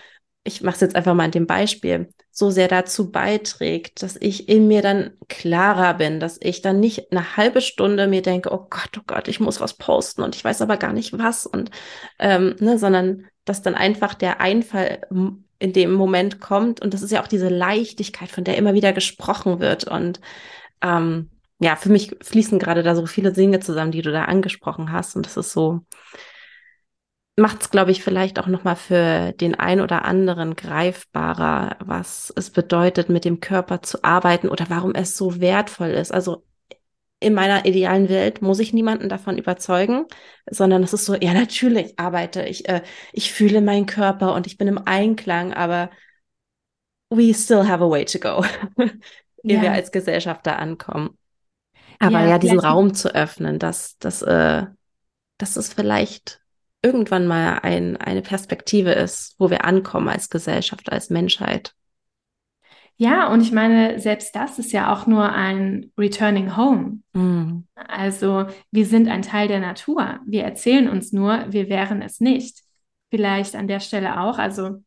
ich mache es jetzt einfach mal in dem Beispiel, so sehr dazu beiträgt, dass ich in mir dann klarer bin, dass ich dann nicht eine halbe Stunde mir denke, oh Gott, oh Gott, ich muss was posten und ich weiß aber gar nicht was und ähm, ne, sondern dass dann einfach der Einfall in dem Moment kommt und das ist ja auch diese Leichtigkeit, von der immer wieder gesprochen wird und ähm, ja, für mich fließen gerade da so viele Dinge zusammen, die du da angesprochen hast und das ist so macht es, glaube ich, vielleicht auch nochmal für den ein oder anderen greifbarer, was es bedeutet, mit dem Körper zu arbeiten oder warum es so wertvoll ist. Also in meiner idealen Welt muss ich niemanden davon überzeugen, sondern es ist so, ja, natürlich arbeite ich, äh, ich fühle meinen Körper und ich bin im Einklang, aber we still have a way to go, ehe ja. wir als Gesellschaft da ankommen. Aber ja, ja diesen Raum zu öffnen, dass, dass, äh, dass es vielleicht irgendwann mal ein, eine Perspektive ist, wo wir ankommen als Gesellschaft, als Menschheit. Ja, und ich meine, selbst das ist ja auch nur ein Returning Home. Mm. Also wir sind ein Teil der Natur. Wir erzählen uns nur, wir wären es nicht. Vielleicht an der Stelle auch. Also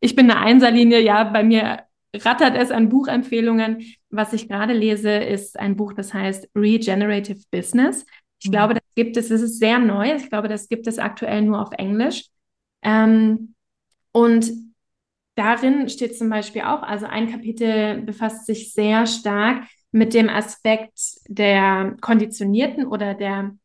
ich bin eine Einserlinie, ja, bei mir rattert es an Buchempfehlungen. Was ich gerade lese, ist ein Buch, das heißt Regenerative Business. Ich mhm. glaube, das gibt es, es ist sehr neu. Ich glaube, das gibt es aktuell nur auf Englisch. Ähm, und darin steht zum Beispiel auch, also ein Kapitel befasst sich sehr stark mit dem Aspekt der konditionierten oder der,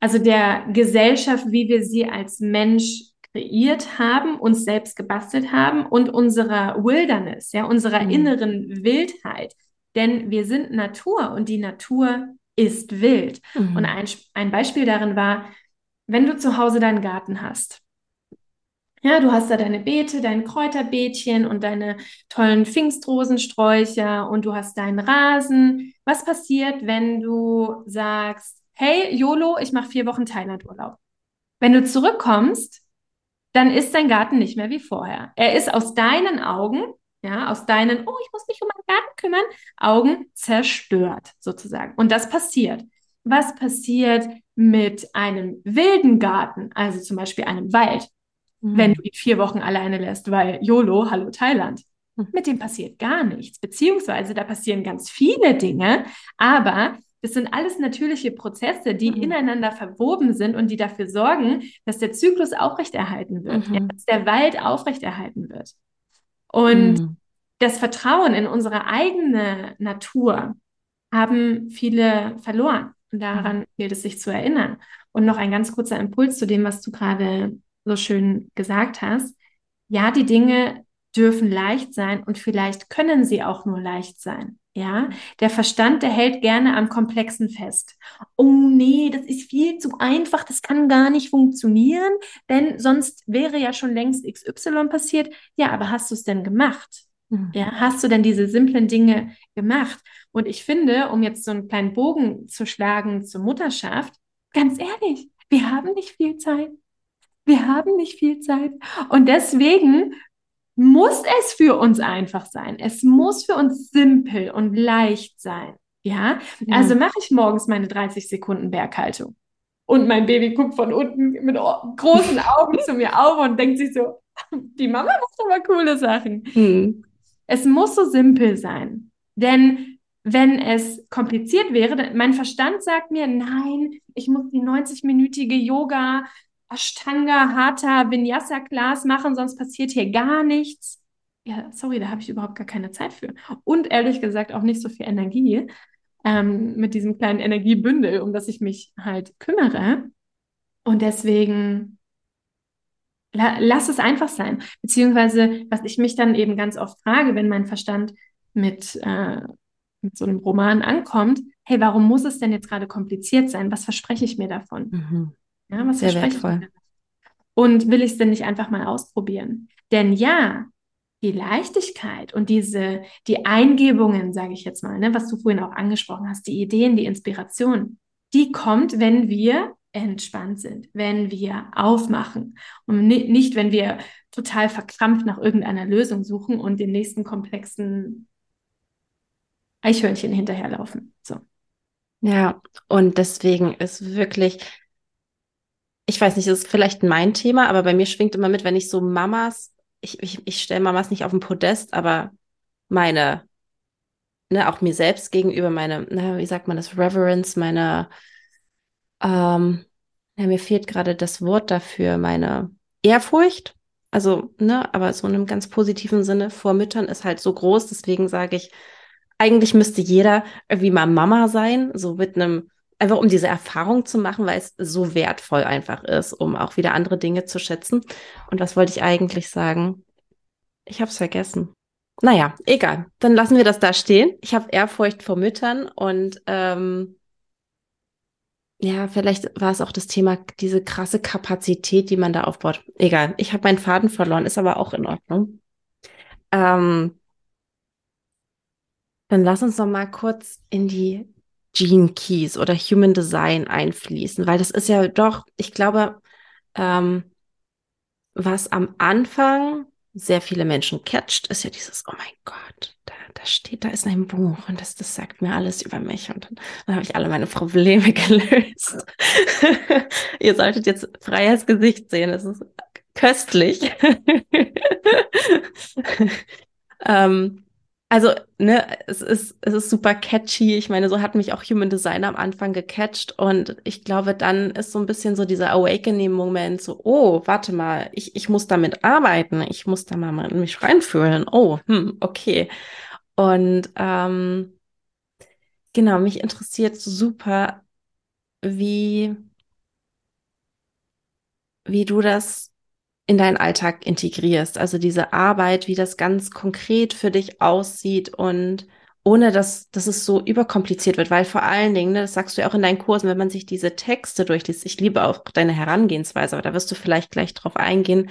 also der Gesellschaft, wie wir sie als Mensch kreiert haben, uns selbst gebastelt haben und unserer Wilderness, ja, unserer mhm. inneren Wildheit. Denn wir sind Natur und die Natur ist wild. Mhm. Und ein, ein Beispiel darin war, wenn du zu Hause deinen Garten hast, ja, du hast da deine Beete, dein Kräuterbeetchen und deine tollen Pfingstrosensträucher und du hast deinen Rasen. Was passiert, wenn du sagst, hey, YOLO, ich mache vier Wochen Thailandurlaub? Wenn du zurückkommst, dann ist dein Garten nicht mehr wie vorher. Er ist aus deinen Augen ja, aus deinen, oh, ich muss mich um meinen Garten kümmern, Augen zerstört sozusagen. Und das passiert. Was passiert mit einem wilden Garten, also zum Beispiel einem Wald, mhm. wenn du ihn vier Wochen alleine lässt, weil YOLO, hallo Thailand. Mhm. Mit dem passiert gar nichts, beziehungsweise da passieren ganz viele Dinge, aber das sind alles natürliche Prozesse, die mhm. ineinander verwoben sind und die dafür sorgen, dass der Zyklus aufrechterhalten wird, mhm. ja, dass der Wald aufrechterhalten wird. Und mhm. das Vertrauen in unsere eigene Natur haben viele verloren. Und daran mhm. gilt es sich zu erinnern. Und noch ein ganz kurzer Impuls zu dem, was du gerade so schön gesagt hast. Ja, die Dinge dürfen leicht sein und vielleicht können sie auch nur leicht sein. Ja, der Verstand, der hält gerne am Komplexen fest. Oh nee, das ist viel zu einfach, das kann gar nicht funktionieren, denn sonst wäre ja schon längst XY passiert. Ja, aber hast du es denn gemacht? Mhm. Ja, hast du denn diese simplen Dinge gemacht? Und ich finde, um jetzt so einen kleinen Bogen zu schlagen zur Mutterschaft, ganz ehrlich, wir haben nicht viel Zeit. Wir haben nicht viel Zeit. Und deswegen muss es für uns einfach sein. Es muss für uns simpel und leicht sein. Ja, ja. also mache ich morgens meine 30 Sekunden Berghaltung. Und mein Baby guckt von unten mit großen Augen zu mir auf und denkt sich so, die Mama macht aber coole Sachen. Hm. Es muss so simpel sein. Denn wenn es kompliziert wäre, mein Verstand sagt mir, nein, ich muss die 90-minütige Yoga, Ashtanga, Hatha, Vinyasa-Class machen, sonst passiert hier gar nichts. Ja, sorry, da habe ich überhaupt gar keine Zeit für. Und ehrlich gesagt auch nicht so viel Energie ähm, mit diesem kleinen Energiebündel, um das ich mich halt kümmere. Und deswegen la lass es einfach sein. Beziehungsweise, was ich mich dann eben ganz oft frage, wenn mein Verstand mit, äh, mit so einem Roman ankommt, hey, warum muss es denn jetzt gerade kompliziert sein? Was verspreche ich mir davon? Mhm. Ja, was Sehr wertvoll. Und will ich es denn nicht einfach mal ausprobieren? Denn ja, die Leichtigkeit und diese, die Eingebungen, sage ich jetzt mal, ne, was du vorhin auch angesprochen hast, die Ideen, die Inspiration, die kommt, wenn wir entspannt sind, wenn wir aufmachen und nicht, wenn wir total verkrampft nach irgendeiner Lösung suchen und den nächsten komplexen Eichhörnchen hinterherlaufen. So. Ja, und deswegen ist wirklich, ich weiß nicht, ist vielleicht mein Thema, aber bei mir schwingt immer mit, wenn ich so Mamas ich, ich, ich stelle Mamas nicht auf den Podest, aber meine, ne, auch mir selbst gegenüber, meine, na, wie sagt man das, Reverence, meine, ähm, ja, mir fehlt gerade das Wort dafür, meine Ehrfurcht. Also, ne, aber so in einem ganz positiven Sinne vor Müttern ist halt so groß, deswegen sage ich, eigentlich müsste jeder irgendwie mal Mama sein, so mit einem einfach um diese Erfahrung zu machen, weil es so wertvoll einfach ist, um auch wieder andere Dinge zu schätzen. Und was wollte ich eigentlich sagen? Ich habe es vergessen. Naja, egal. Dann lassen wir das da stehen. Ich habe Ehrfurcht vor Müttern und ähm, ja, vielleicht war es auch das Thema, diese krasse Kapazität, die man da aufbaut. Egal, ich habe meinen Faden verloren, ist aber auch in Ordnung. Ähm, dann lass uns noch mal kurz in die Gene Keys oder Human Design einfließen, weil das ist ja doch, ich glaube, ähm, was am Anfang sehr viele Menschen catcht, ist ja dieses, oh mein Gott, da, da steht, da ist ein Buch und das, das sagt mir alles über mich und dann, dann habe ich alle meine Probleme gelöst. Ihr solltet jetzt freies Gesicht sehen, es ist köstlich. ähm, also, ne, es ist, es ist super catchy. Ich meine, so hat mich auch Human Design am Anfang gecatcht. Und ich glaube, dann ist so ein bisschen so dieser Awakening-Moment so, oh, warte mal, ich, ich muss damit arbeiten. Ich muss da mal in mich reinfühlen. Oh, hm, okay. Und ähm, genau, mich interessiert super, wie, wie du das in deinen Alltag integrierst. Also diese Arbeit, wie das ganz konkret für dich aussieht und ohne dass, dass es so überkompliziert wird, weil vor allen Dingen, ne, das sagst du ja auch in deinen Kursen, wenn man sich diese Texte durchliest, ich liebe auch deine Herangehensweise, aber da wirst du vielleicht gleich drauf eingehen,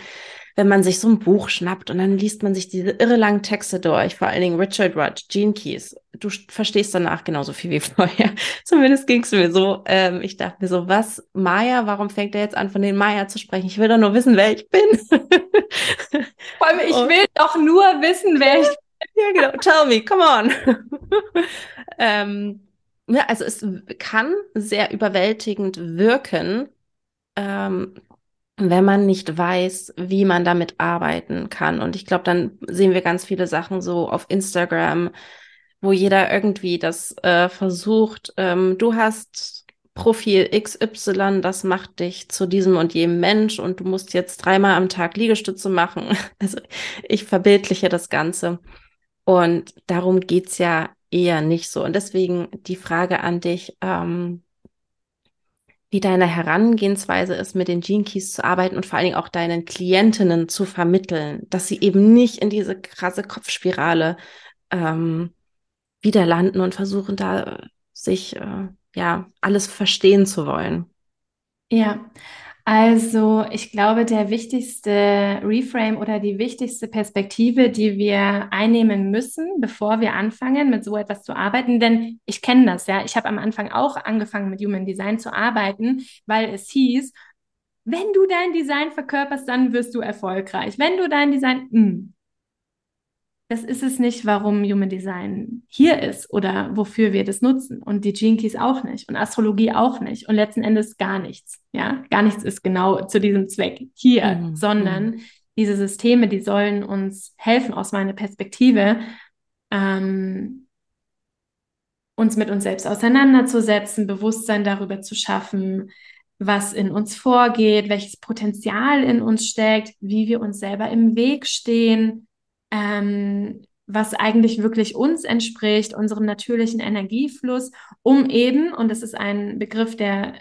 wenn man sich so ein Buch schnappt und dann liest man sich diese irre langen Texte durch, vor allen Dingen Richard Rudd, Gene Keys. Du verstehst danach genauso viel wie vorher. Zumindest ging es mir so. Ähm, ich dachte mir so, was, Maya, warum fängt er jetzt an, von den Maya zu sprechen? Ich will doch nur wissen, wer ich bin. Vor allem, ich und, will doch nur wissen, wer ich bin. Ja, genau. Tell me, come on. ähm, ja, also es kann sehr überwältigend wirken, ähm, wenn man nicht weiß, wie man damit arbeiten kann. Und ich glaube, dann sehen wir ganz viele Sachen so auf Instagram, wo jeder irgendwie das äh, versucht. Ähm, du hast Profil XY, das macht dich zu diesem und jenem Mensch und du musst jetzt dreimal am Tag Liegestütze machen. Also ich verbildliche das Ganze. Und darum geht's ja eher nicht so. Und deswegen die Frage an dich, ähm, wie deine Herangehensweise ist, mit den Gene Keys zu arbeiten und vor allen Dingen auch deinen Klientinnen zu vermitteln, dass sie eben nicht in diese krasse Kopfspirale ähm, wieder landen und versuchen da sich äh, ja alles verstehen zu wollen. Ja, also ich glaube, der wichtigste Reframe oder die wichtigste Perspektive, die wir einnehmen müssen, bevor wir anfangen, mit so etwas zu arbeiten, denn ich kenne das, ja. Ich habe am Anfang auch angefangen, mit Human Design zu arbeiten, weil es hieß, wenn du dein Design verkörperst, dann wirst du erfolgreich. Wenn du dein Design, mh. Das ist es nicht, warum Human Design hier ist oder wofür wir das nutzen. Und die Gene Keys auch nicht und Astrologie auch nicht und letzten Endes gar nichts. Ja, gar nichts ist genau zu diesem Zweck hier, mhm. sondern mhm. diese Systeme, die sollen uns helfen aus meiner Perspektive, ähm, uns mit uns selbst auseinanderzusetzen, Bewusstsein darüber zu schaffen, was in uns vorgeht, welches Potenzial in uns steckt, wie wir uns selber im Weg stehen, ähm, was eigentlich wirklich uns entspricht, unserem natürlichen Energiefluss, um eben, und das ist ein Begriff, der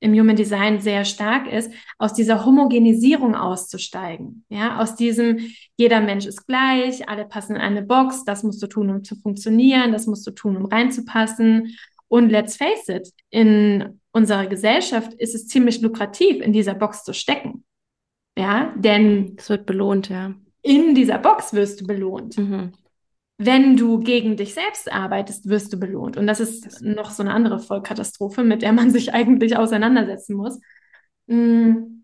im Human Design sehr stark ist, aus dieser Homogenisierung auszusteigen. Ja, aus diesem, jeder Mensch ist gleich, alle passen in eine Box, das musst du tun, um zu funktionieren, das musst du tun, um reinzupassen. Und let's face it, in unserer Gesellschaft ist es ziemlich lukrativ, in dieser Box zu stecken. Ja, denn es wird belohnt, ja. In dieser Box wirst du belohnt. Mhm. Wenn du gegen dich selbst arbeitest, wirst du belohnt. Und das ist noch so eine andere Vollkatastrophe, mit der man sich eigentlich auseinandersetzen muss. Mm.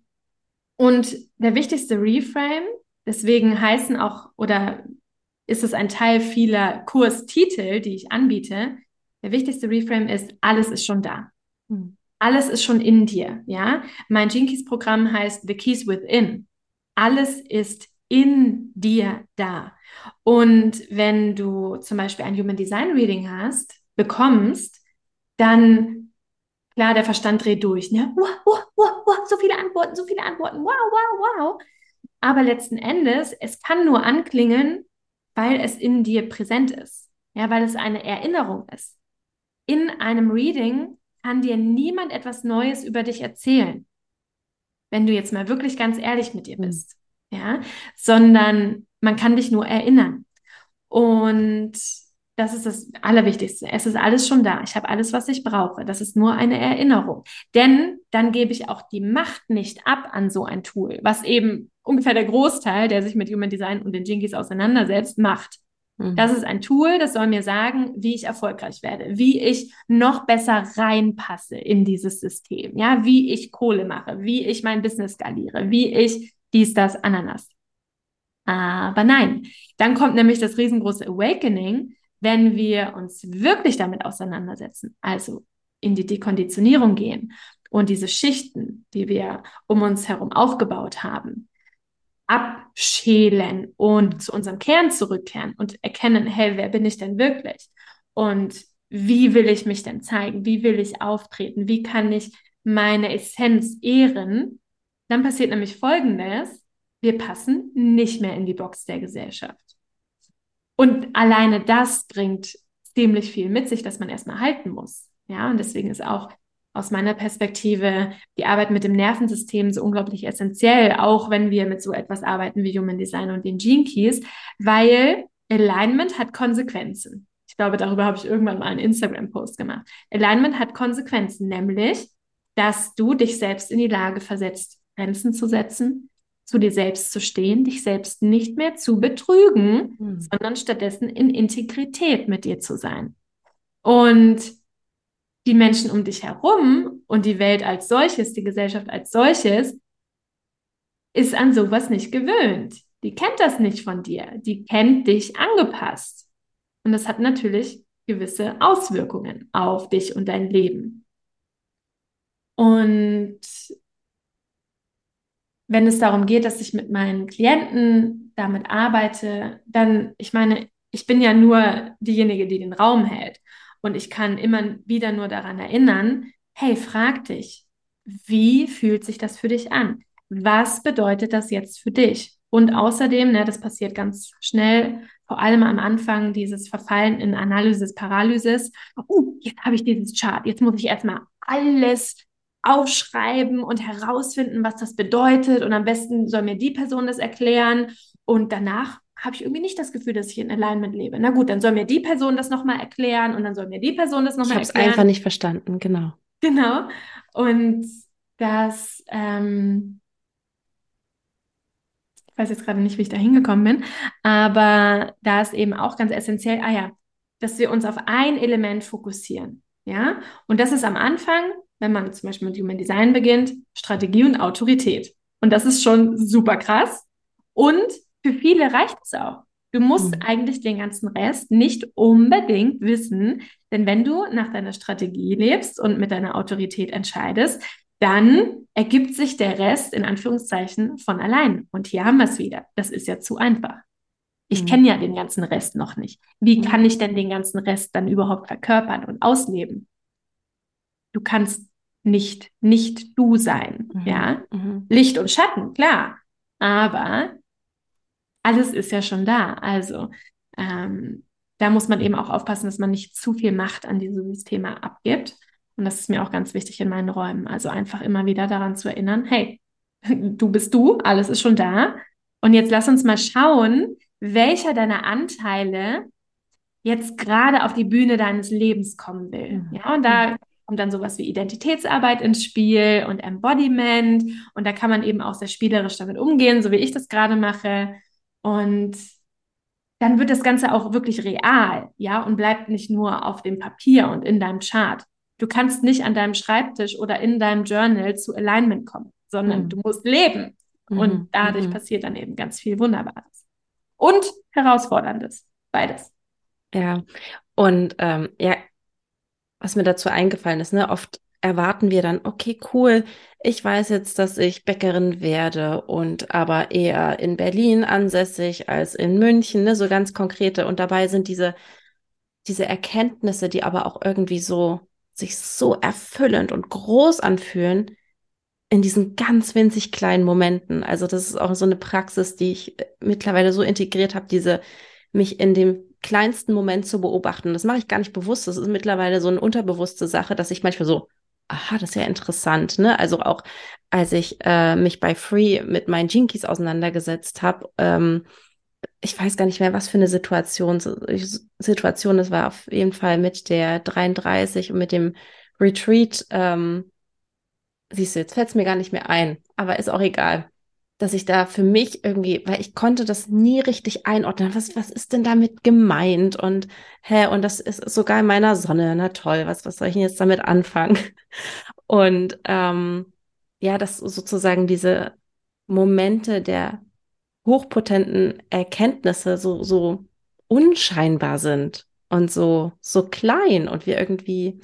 Und der wichtigste Reframe, deswegen heißen auch oder ist es ein Teil vieler Kurstitel, die ich anbiete. Der wichtigste Reframe ist, alles ist schon da. Hm. Alles ist schon in dir, ja. Mein Jinkies Programm heißt The Keys Within. Alles ist in dir da. Und wenn du zum Beispiel ein Human Design Reading hast, bekommst, dann klar, der Verstand dreht durch. Ne? Wow, wow, wow, wow, so viele Antworten, so viele Antworten. Wow, wow, wow. Aber letzten Endes, es kann nur anklingen, weil es in dir präsent ist. Ja, weil es eine Erinnerung ist. In einem Reading kann dir niemand etwas Neues über dich erzählen. Wenn du jetzt mal wirklich ganz ehrlich mit dir hm. bist ja, sondern man kann dich nur erinnern. Und das ist das Allerwichtigste. Es ist alles schon da. Ich habe alles, was ich brauche. Das ist nur eine Erinnerung. Denn dann gebe ich auch die Macht nicht ab an so ein Tool, was eben ungefähr der Großteil, der sich mit Human Design und den Jinkies auseinandersetzt, macht. Mhm. Das ist ein Tool, das soll mir sagen, wie ich erfolgreich werde, wie ich noch besser reinpasse in dieses System, ja, wie ich Kohle mache, wie ich mein Business skaliere, wie ich dies, das, Ananas. Aber nein, dann kommt nämlich das riesengroße Awakening, wenn wir uns wirklich damit auseinandersetzen, also in die Dekonditionierung gehen und diese Schichten, die wir um uns herum aufgebaut haben, abschälen und zu unserem Kern zurückkehren und erkennen, hey, wer bin ich denn wirklich? Und wie will ich mich denn zeigen? Wie will ich auftreten? Wie kann ich meine Essenz ehren? Dann passiert nämlich Folgendes. Wir passen nicht mehr in die Box der Gesellschaft. Und alleine das bringt ziemlich viel mit sich, dass man erstmal halten muss. Ja, und deswegen ist auch aus meiner Perspektive die Arbeit mit dem Nervensystem so unglaublich essentiell, auch wenn wir mit so etwas arbeiten wie Human Design und den Gene Keys, weil Alignment hat Konsequenzen. Ich glaube, darüber habe ich irgendwann mal einen Instagram-Post gemacht. Alignment hat Konsequenzen, nämlich, dass du dich selbst in die Lage versetzt, Grenzen zu setzen, zu dir selbst zu stehen, dich selbst nicht mehr zu betrügen, mhm. sondern stattdessen in Integrität mit dir zu sein. Und die Menschen um dich herum und die Welt als solches, die Gesellschaft als solches, ist an sowas nicht gewöhnt. Die kennt das nicht von dir. Die kennt dich angepasst. Und das hat natürlich gewisse Auswirkungen auf dich und dein Leben. Und wenn es darum geht, dass ich mit meinen Klienten damit arbeite, dann, ich meine, ich bin ja nur diejenige, die den Raum hält. Und ich kann immer wieder nur daran erinnern, hey, frag dich, wie fühlt sich das für dich an? Was bedeutet das jetzt für dich? Und außerdem, ne, das passiert ganz schnell, vor allem am Anfang, dieses Verfallen in Analysis, Paralysis. Oh, jetzt habe ich dieses Chart. Jetzt muss ich erstmal alles aufschreiben und herausfinden, was das bedeutet. Und am besten soll mir die Person das erklären. Und danach habe ich irgendwie nicht das Gefühl, dass ich in Alignment lebe. Na gut, dann soll mir die Person das nochmal erklären und dann soll mir die Person das nochmal erklären. Ich habe es einfach nicht verstanden, genau. Genau. Und das, ähm, ich weiß jetzt gerade nicht, wie ich da hingekommen bin, aber da ist eben auch ganz essentiell, ah ja, dass wir uns auf ein Element fokussieren. Ja, und das ist am Anfang wenn man zum Beispiel mit Human Design beginnt, Strategie und Autorität. Und das ist schon super krass. Und für viele reicht es auch. Du musst mhm. eigentlich den ganzen Rest nicht unbedingt wissen, denn wenn du nach deiner Strategie lebst und mit deiner Autorität entscheidest, dann ergibt sich der Rest in Anführungszeichen von allein. Und hier haben wir es wieder. Das ist ja zu einfach. Ich mhm. kenne ja den ganzen Rest noch nicht. Wie mhm. kann ich denn den ganzen Rest dann überhaupt verkörpern und ausleben? Du kannst nicht nicht du sein, mhm. ja? Mhm. Licht und Schatten, klar. Aber alles ist ja schon da. Also ähm, da muss man eben auch aufpassen, dass man nicht zu viel Macht an dieses Thema abgibt. Und das ist mir auch ganz wichtig in meinen Räumen. Also einfach immer wieder daran zu erinnern, hey, du bist du, alles ist schon da. Und jetzt lass uns mal schauen, welcher deiner Anteile jetzt gerade auf die Bühne deines Lebens kommen will. Mhm. Ja, und da kommt dann sowas wie Identitätsarbeit ins Spiel und Embodiment. Und da kann man eben auch sehr spielerisch damit umgehen, so wie ich das gerade mache. Und dann wird das Ganze auch wirklich real, ja, und bleibt nicht nur auf dem Papier und in deinem Chart. Du kannst nicht an deinem Schreibtisch oder in deinem Journal zu Alignment kommen, sondern mhm. du musst leben. Mhm. Und dadurch mhm. passiert dann eben ganz viel Wunderbares. Und Herausforderndes. Beides. Ja. Und ähm, ja, was mir dazu eingefallen ist, ne, oft erwarten wir dann, okay, cool, ich weiß jetzt, dass ich Bäckerin werde und aber eher in Berlin ansässig als in München, ne, so ganz konkrete. Und dabei sind diese, diese Erkenntnisse, die aber auch irgendwie so sich so erfüllend und groß anfühlen, in diesen ganz winzig kleinen Momenten. Also das ist auch so eine Praxis, die ich mittlerweile so integriert habe, diese mich in dem kleinsten Moment zu beobachten. Das mache ich gar nicht bewusst. Das ist mittlerweile so eine unterbewusste Sache, dass ich manchmal so aha, das ist ja interessant, ne? Also auch als ich äh, mich bei Free mit meinen Jinkies auseinandergesetzt habe, ähm, ich weiß gar nicht mehr, was für eine Situation, Situation es war auf jeden Fall mit der 33 und mit dem Retreat. Ähm, siehst du, jetzt fällt es mir gar nicht mehr ein, aber ist auch egal dass ich da für mich irgendwie, weil ich konnte das nie richtig einordnen. Was, was ist denn damit gemeint? Und hä, und das ist sogar in meiner Sonne. Na toll, was, was soll ich denn jetzt damit anfangen? Und ähm, ja, dass sozusagen diese Momente der hochpotenten Erkenntnisse so, so unscheinbar sind und so, so klein und wir irgendwie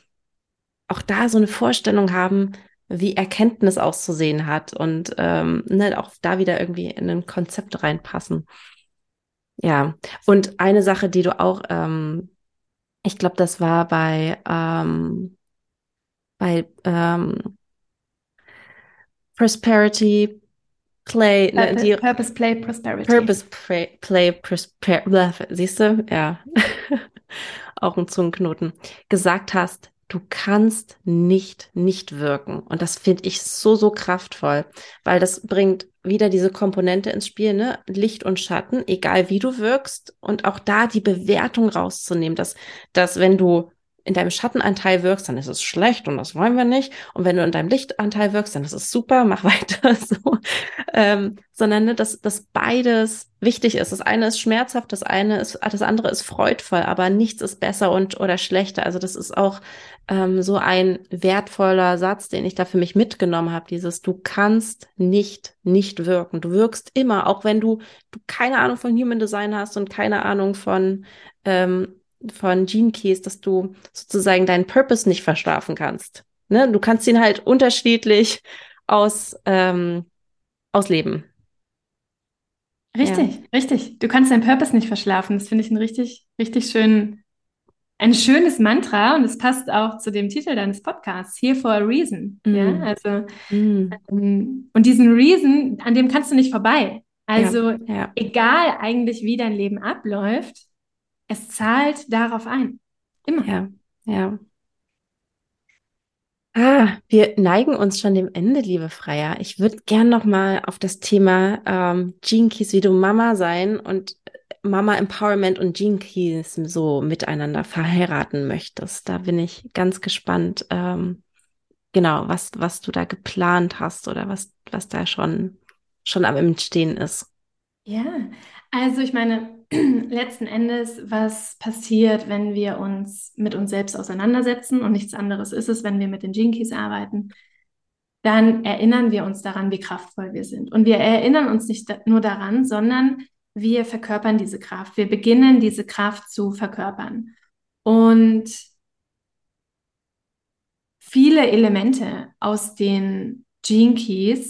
auch da so eine Vorstellung haben, wie Erkenntnis auszusehen hat und ähm, ne, auch da wieder irgendwie in ein Konzept reinpassen. Ja, und eine Sache, die du auch, ähm, ich glaube, das war bei, ähm, bei ähm, Prosperity Play, ne, Purpose, die, Purpose Play Prosperity. Purpose Play, Play Prosperity, siehst du? Ja, auch ein Zungenknoten, gesagt hast, du kannst nicht nicht wirken. Und das finde ich so, so kraftvoll, weil das bringt wieder diese Komponente ins Spiel, ne? Licht und Schatten, egal wie du wirkst und auch da die Bewertung rauszunehmen, dass, dass wenn du in deinem Schattenanteil wirkst, dann ist es schlecht und das wollen wir nicht. Und wenn du in deinem Lichtanteil wirkst, dann ist es super, mach weiter so. Ähm, sondern ne, dass, dass beides wichtig ist. Das eine ist schmerzhaft, das eine ist, das andere ist freudvoll, aber nichts ist besser und oder schlechter. Also das ist auch ähm, so ein wertvoller Satz, den ich da für mich mitgenommen habe. Dieses, du kannst nicht nicht wirken. Du wirkst immer, auch wenn du, du keine Ahnung von Human Design hast und keine Ahnung von ähm, von Gene Keys, dass du sozusagen deinen Purpose nicht verschlafen kannst. Ne? Du kannst ihn halt unterschiedlich aus, ähm, ausleben. Richtig, ja. richtig. Du kannst deinen Purpose nicht verschlafen. Das finde ich ein richtig, richtig schön, ein schönes Mantra und es passt auch zu dem Titel deines Podcasts, Here for a Reason. Mm. Ja, also, mm. ähm, und diesen Reason, an dem kannst du nicht vorbei. Also, ja, ja. egal eigentlich, wie dein Leben abläuft, es zahlt darauf ein. Immer. Ja, ja. Ah, wir neigen uns schon dem Ende, liebe Freier. Ich würde gern noch mal auf das Thema ähm, Gene Keys, wie du Mama sein und Mama Empowerment und Gene Keys so miteinander verheiraten möchtest. Da bin ich ganz gespannt, ähm, genau, was, was du da geplant hast oder was, was da schon, schon am Entstehen ist. Ja, also ich meine, letzten Endes, was passiert, wenn wir uns mit uns selbst auseinandersetzen und nichts anderes ist es, wenn wir mit den Jinkies arbeiten, dann erinnern wir uns daran, wie kraftvoll wir sind. Und wir erinnern uns nicht nur daran, sondern wir verkörpern diese Kraft. Wir beginnen diese Kraft zu verkörpern. Und viele Elemente aus den Gene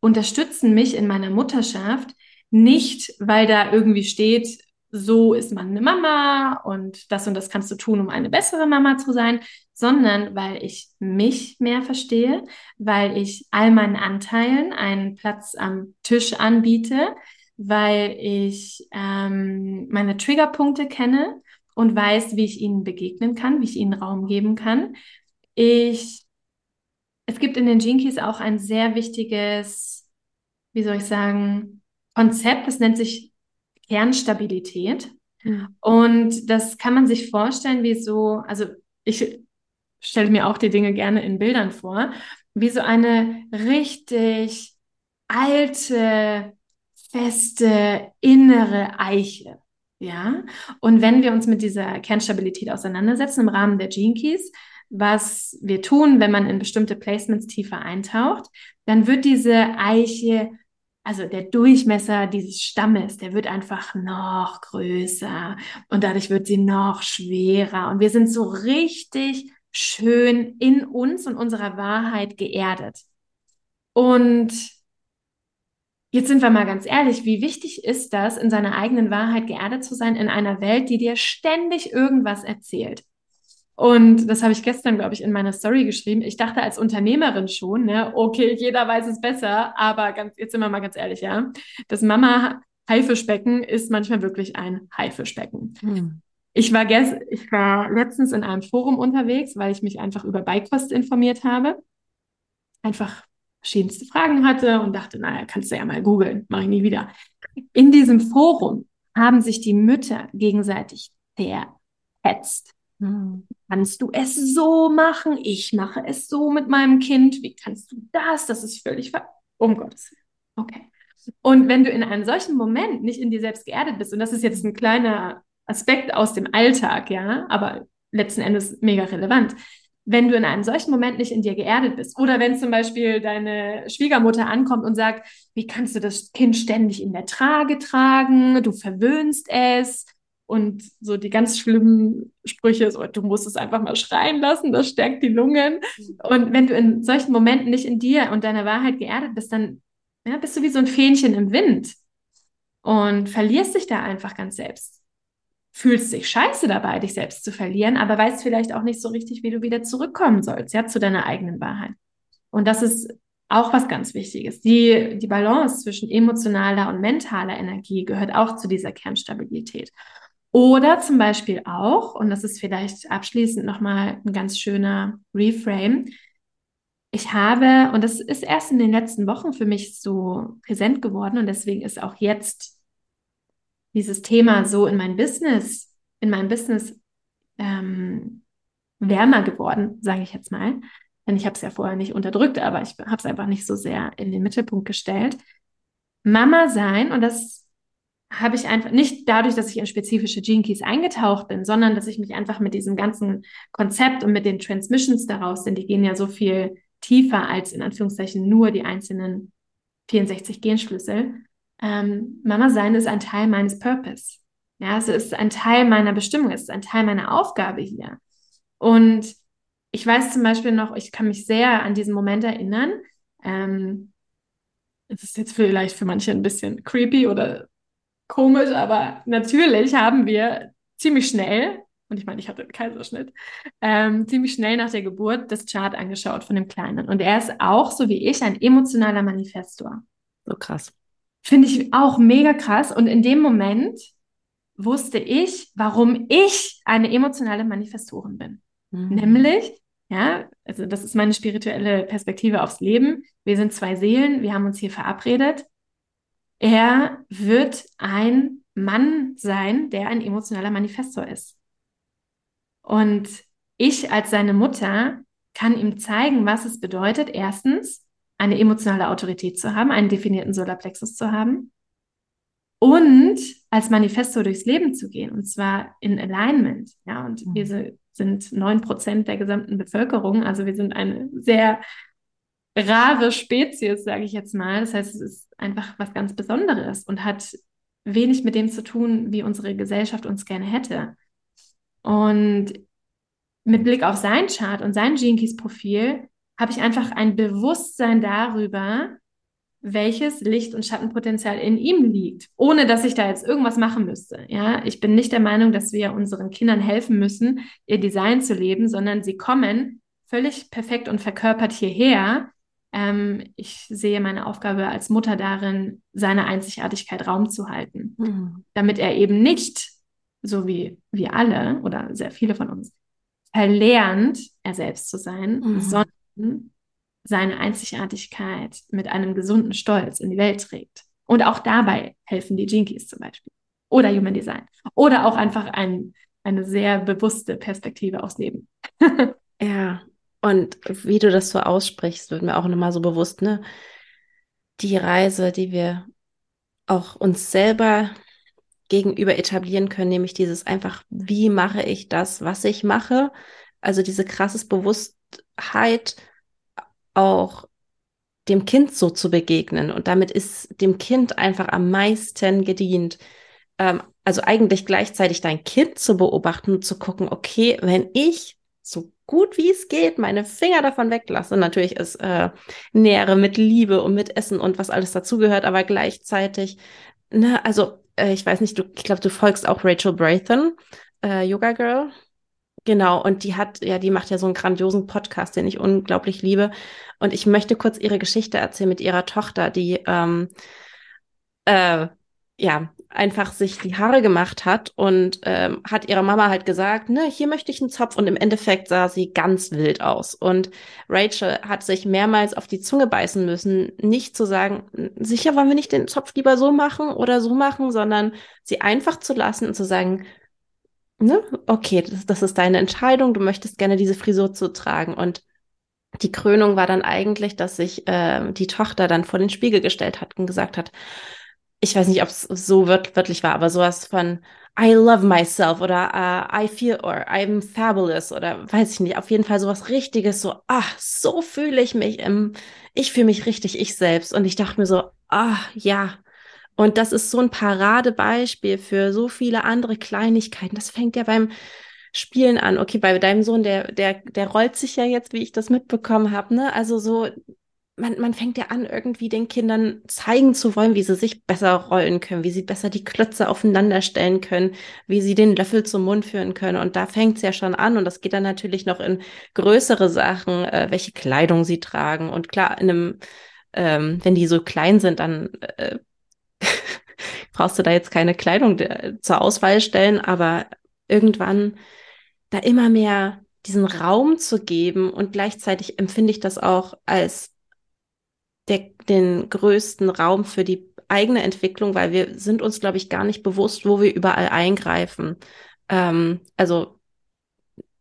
unterstützen mich in meiner Mutterschaft nicht, weil da irgendwie steht, so ist man eine Mama und das und das kannst du tun, um eine bessere Mama zu sein, sondern weil ich mich mehr verstehe, weil ich all meinen Anteilen einen Platz am Tisch anbiete, weil ich ähm, meine Triggerpunkte kenne und weiß, wie ich ihnen begegnen kann, wie ich ihnen Raum geben kann. Ich, es gibt in den Jinkies auch ein sehr wichtiges, wie soll ich sagen, Konzept, das nennt sich Kernstabilität. Mhm. Und das kann man sich vorstellen, wie so, also ich stelle mir auch die Dinge gerne in Bildern vor, wie so eine richtig alte, feste, innere Eiche. Ja, und wenn wir uns mit dieser Kernstabilität auseinandersetzen im Rahmen der Gene Keys, was wir tun, wenn man in bestimmte Placements tiefer eintaucht, dann wird diese Eiche also der Durchmesser dieses Stammes, der wird einfach noch größer und dadurch wird sie noch schwerer und wir sind so richtig schön in uns und unserer Wahrheit geerdet. Und jetzt sind wir mal ganz ehrlich, wie wichtig ist das, in seiner eigenen Wahrheit geerdet zu sein in einer Welt, die dir ständig irgendwas erzählt? Und das habe ich gestern, glaube ich, in meiner Story geschrieben. Ich dachte als Unternehmerin schon, ne, okay, jeder weiß es besser, aber ganz, jetzt sind wir mal ganz ehrlich, ja. Das Mama Haifischbecken ist manchmal wirklich ein Haifischbecken. Hm. Ich war gest ich war letztens in einem Forum unterwegs, weil ich mich einfach über Beikost informiert habe. Einfach verschiedenste Fragen hatte und dachte, naja, kannst du ja mal googeln, mache ich nie wieder. In diesem Forum haben sich die Mütter gegenseitig verhetzt. Hm. Kannst du es so machen? Ich mache es so mit meinem Kind. Wie kannst du das? Das ist völlig ver um Gottes Willen. Okay. Und wenn du in einem solchen Moment nicht in dir selbst geerdet bist, und das ist jetzt ein kleiner Aspekt aus dem Alltag, ja, aber letzten Endes mega relevant. Wenn du in einem solchen Moment nicht in dir geerdet bist, oder wenn zum Beispiel deine Schwiegermutter ankommt und sagt, wie kannst du das Kind ständig in der Trage tragen? Du verwöhnst es und so die ganz schlimmen Sprüche, so, du musst es einfach mal schreien lassen, das stärkt die Lungen. Und wenn du in solchen Momenten nicht in dir und deiner Wahrheit geerdet bist, dann ja, bist du wie so ein Fähnchen im Wind und verlierst dich da einfach ganz selbst. Fühlst dich scheiße dabei, dich selbst zu verlieren, aber weißt vielleicht auch nicht so richtig, wie du wieder zurückkommen sollst, ja, zu deiner eigenen Wahrheit. Und das ist auch was ganz Wichtiges. Die, die Balance zwischen emotionaler und mentaler Energie gehört auch zu dieser Kernstabilität. Oder zum Beispiel auch, und das ist vielleicht abschließend nochmal ein ganz schöner Reframe, ich habe, und das ist erst in den letzten Wochen für mich so präsent geworden und deswegen ist auch jetzt dieses Thema so in mein Business, in meinem Business ähm, wärmer geworden, sage ich jetzt mal. Denn ich habe es ja vorher nicht unterdrückt, aber ich habe es einfach nicht so sehr in den Mittelpunkt gestellt. Mama sein, und das habe ich einfach nicht dadurch, dass ich in spezifische Gene Keys eingetaucht bin, sondern dass ich mich einfach mit diesem ganzen Konzept und mit den Transmissions daraus, denn die gehen ja so viel tiefer als in Anführungszeichen nur die einzelnen 64 Genschlüssel. Ähm, Mama sein ist ein Teil meines Purpose. Ja, es ist ein Teil meiner Bestimmung, es ist ein Teil meiner Aufgabe hier. Und ich weiß zum Beispiel noch, ich kann mich sehr an diesen Moment erinnern. Ähm, es ist jetzt vielleicht für manche ein bisschen creepy oder komisch, aber natürlich haben wir ziemlich schnell, und ich meine, ich hatte einen Kaiserschnitt, ähm, ziemlich schnell nach der Geburt das Chart angeschaut von dem Kleinen. Und er ist auch, so wie ich, ein emotionaler Manifestor. So krass. Finde ich auch mega krass. Und in dem Moment wusste ich, warum ich eine emotionale Manifestorin bin. Mhm. Nämlich, ja, also das ist meine spirituelle Perspektive aufs Leben. Wir sind zwei Seelen, wir haben uns hier verabredet er wird ein Mann sein, der ein emotionaler Manifestor ist. Und ich als seine Mutter kann ihm zeigen, was es bedeutet, erstens eine emotionale Autorität zu haben, einen definierten Solarplexus zu haben und als Manifestor durchs Leben zu gehen, und zwar in Alignment. Ja, und mhm. wir sind neun Prozent der gesamten Bevölkerung, also wir sind eine sehr rare Spezies, sage ich jetzt mal. Das heißt, es ist einfach was ganz Besonderes und hat wenig mit dem zu tun, wie unsere Gesellschaft uns gerne hätte. Und mit Blick auf sein Chart und sein Gene Profil habe ich einfach ein Bewusstsein darüber, welches Licht- und Schattenpotenzial in ihm liegt, ohne dass ich da jetzt irgendwas machen müsste. Ja, ich bin nicht der Meinung, dass wir unseren Kindern helfen müssen, ihr Design zu leben, sondern sie kommen völlig perfekt und verkörpert hierher. Ähm, ich sehe meine Aufgabe als Mutter darin, seine Einzigartigkeit Raum zu halten, mhm. damit er eben nicht, so wie wir alle oder sehr viele von uns, verlernt, er selbst zu sein, mhm. sondern seine Einzigartigkeit mit einem gesunden Stolz in die Welt trägt. Und auch dabei helfen die Jinkies zum Beispiel. Oder Human Design. Oder auch einfach ein, eine sehr bewusste Perspektive aufs Leben. ja, und wie du das so aussprichst, wird mir auch nochmal so bewusst, ne? Die Reise, die wir auch uns selber gegenüber etablieren können, nämlich dieses einfach, wie mache ich das, was ich mache? Also diese krasses Bewusstheit, auch dem Kind so zu begegnen. Und damit ist dem Kind einfach am meisten gedient. Ähm, also eigentlich gleichzeitig dein Kind zu beobachten und zu gucken, okay, wenn ich so gut wie es geht meine Finger davon weglasse, natürlich ist äh, Nähere mit Liebe und mit Essen und was alles dazugehört, aber gleichzeitig, ne, also äh, ich weiß nicht, du, ich glaube, du folgst auch Rachel Braithen, äh, Yoga Girl. Genau, und die hat, ja, die macht ja so einen grandiosen Podcast, den ich unglaublich liebe. Und ich möchte kurz ihre Geschichte erzählen mit ihrer Tochter, die ähm, äh, ja einfach sich die Haare gemacht hat und ähm, hat ihrer Mama halt gesagt, ne, hier möchte ich einen Zopf und im Endeffekt sah sie ganz wild aus. Und Rachel hat sich mehrmals auf die Zunge beißen müssen, nicht zu sagen, sicher wollen wir nicht den Zopf lieber so machen oder so machen, sondern sie einfach zu lassen und zu sagen, ne, okay, das, das ist deine Entscheidung, du möchtest gerne diese Frisur zu tragen. Und die Krönung war dann eigentlich, dass sich äh, die Tochter dann vor den Spiegel gestellt hat und gesagt hat, ich weiß nicht, ob es so wört wörtlich war, aber sowas von I love myself oder uh, I feel or I'm fabulous oder weiß ich nicht, auf jeden Fall sowas richtiges, so, ach, so fühle ich mich, im, ich fühle mich richtig ich selbst und ich dachte mir so, ach, ja, und das ist so ein Paradebeispiel für so viele andere Kleinigkeiten. Das fängt ja beim Spielen an. Okay, bei deinem Sohn, der, der, der rollt sich ja jetzt, wie ich das mitbekommen habe, ne? Also so, man, man fängt ja an, irgendwie den Kindern zeigen zu wollen, wie sie sich besser rollen können, wie sie besser die Klötze aufeinander stellen können, wie sie den Löffel zum Mund führen können. Und da fängt es ja schon an. Und das geht dann natürlich noch in größere Sachen, äh, welche Kleidung sie tragen. Und klar, in einem, ähm, wenn die so klein sind, dann äh, brauchst du da jetzt keine Kleidung zur Auswahl stellen, aber irgendwann da immer mehr diesen Raum zu geben und gleichzeitig empfinde ich das auch als der, den größten Raum für die eigene Entwicklung, weil wir sind uns, glaube ich, gar nicht bewusst, wo wir überall eingreifen. Ähm, also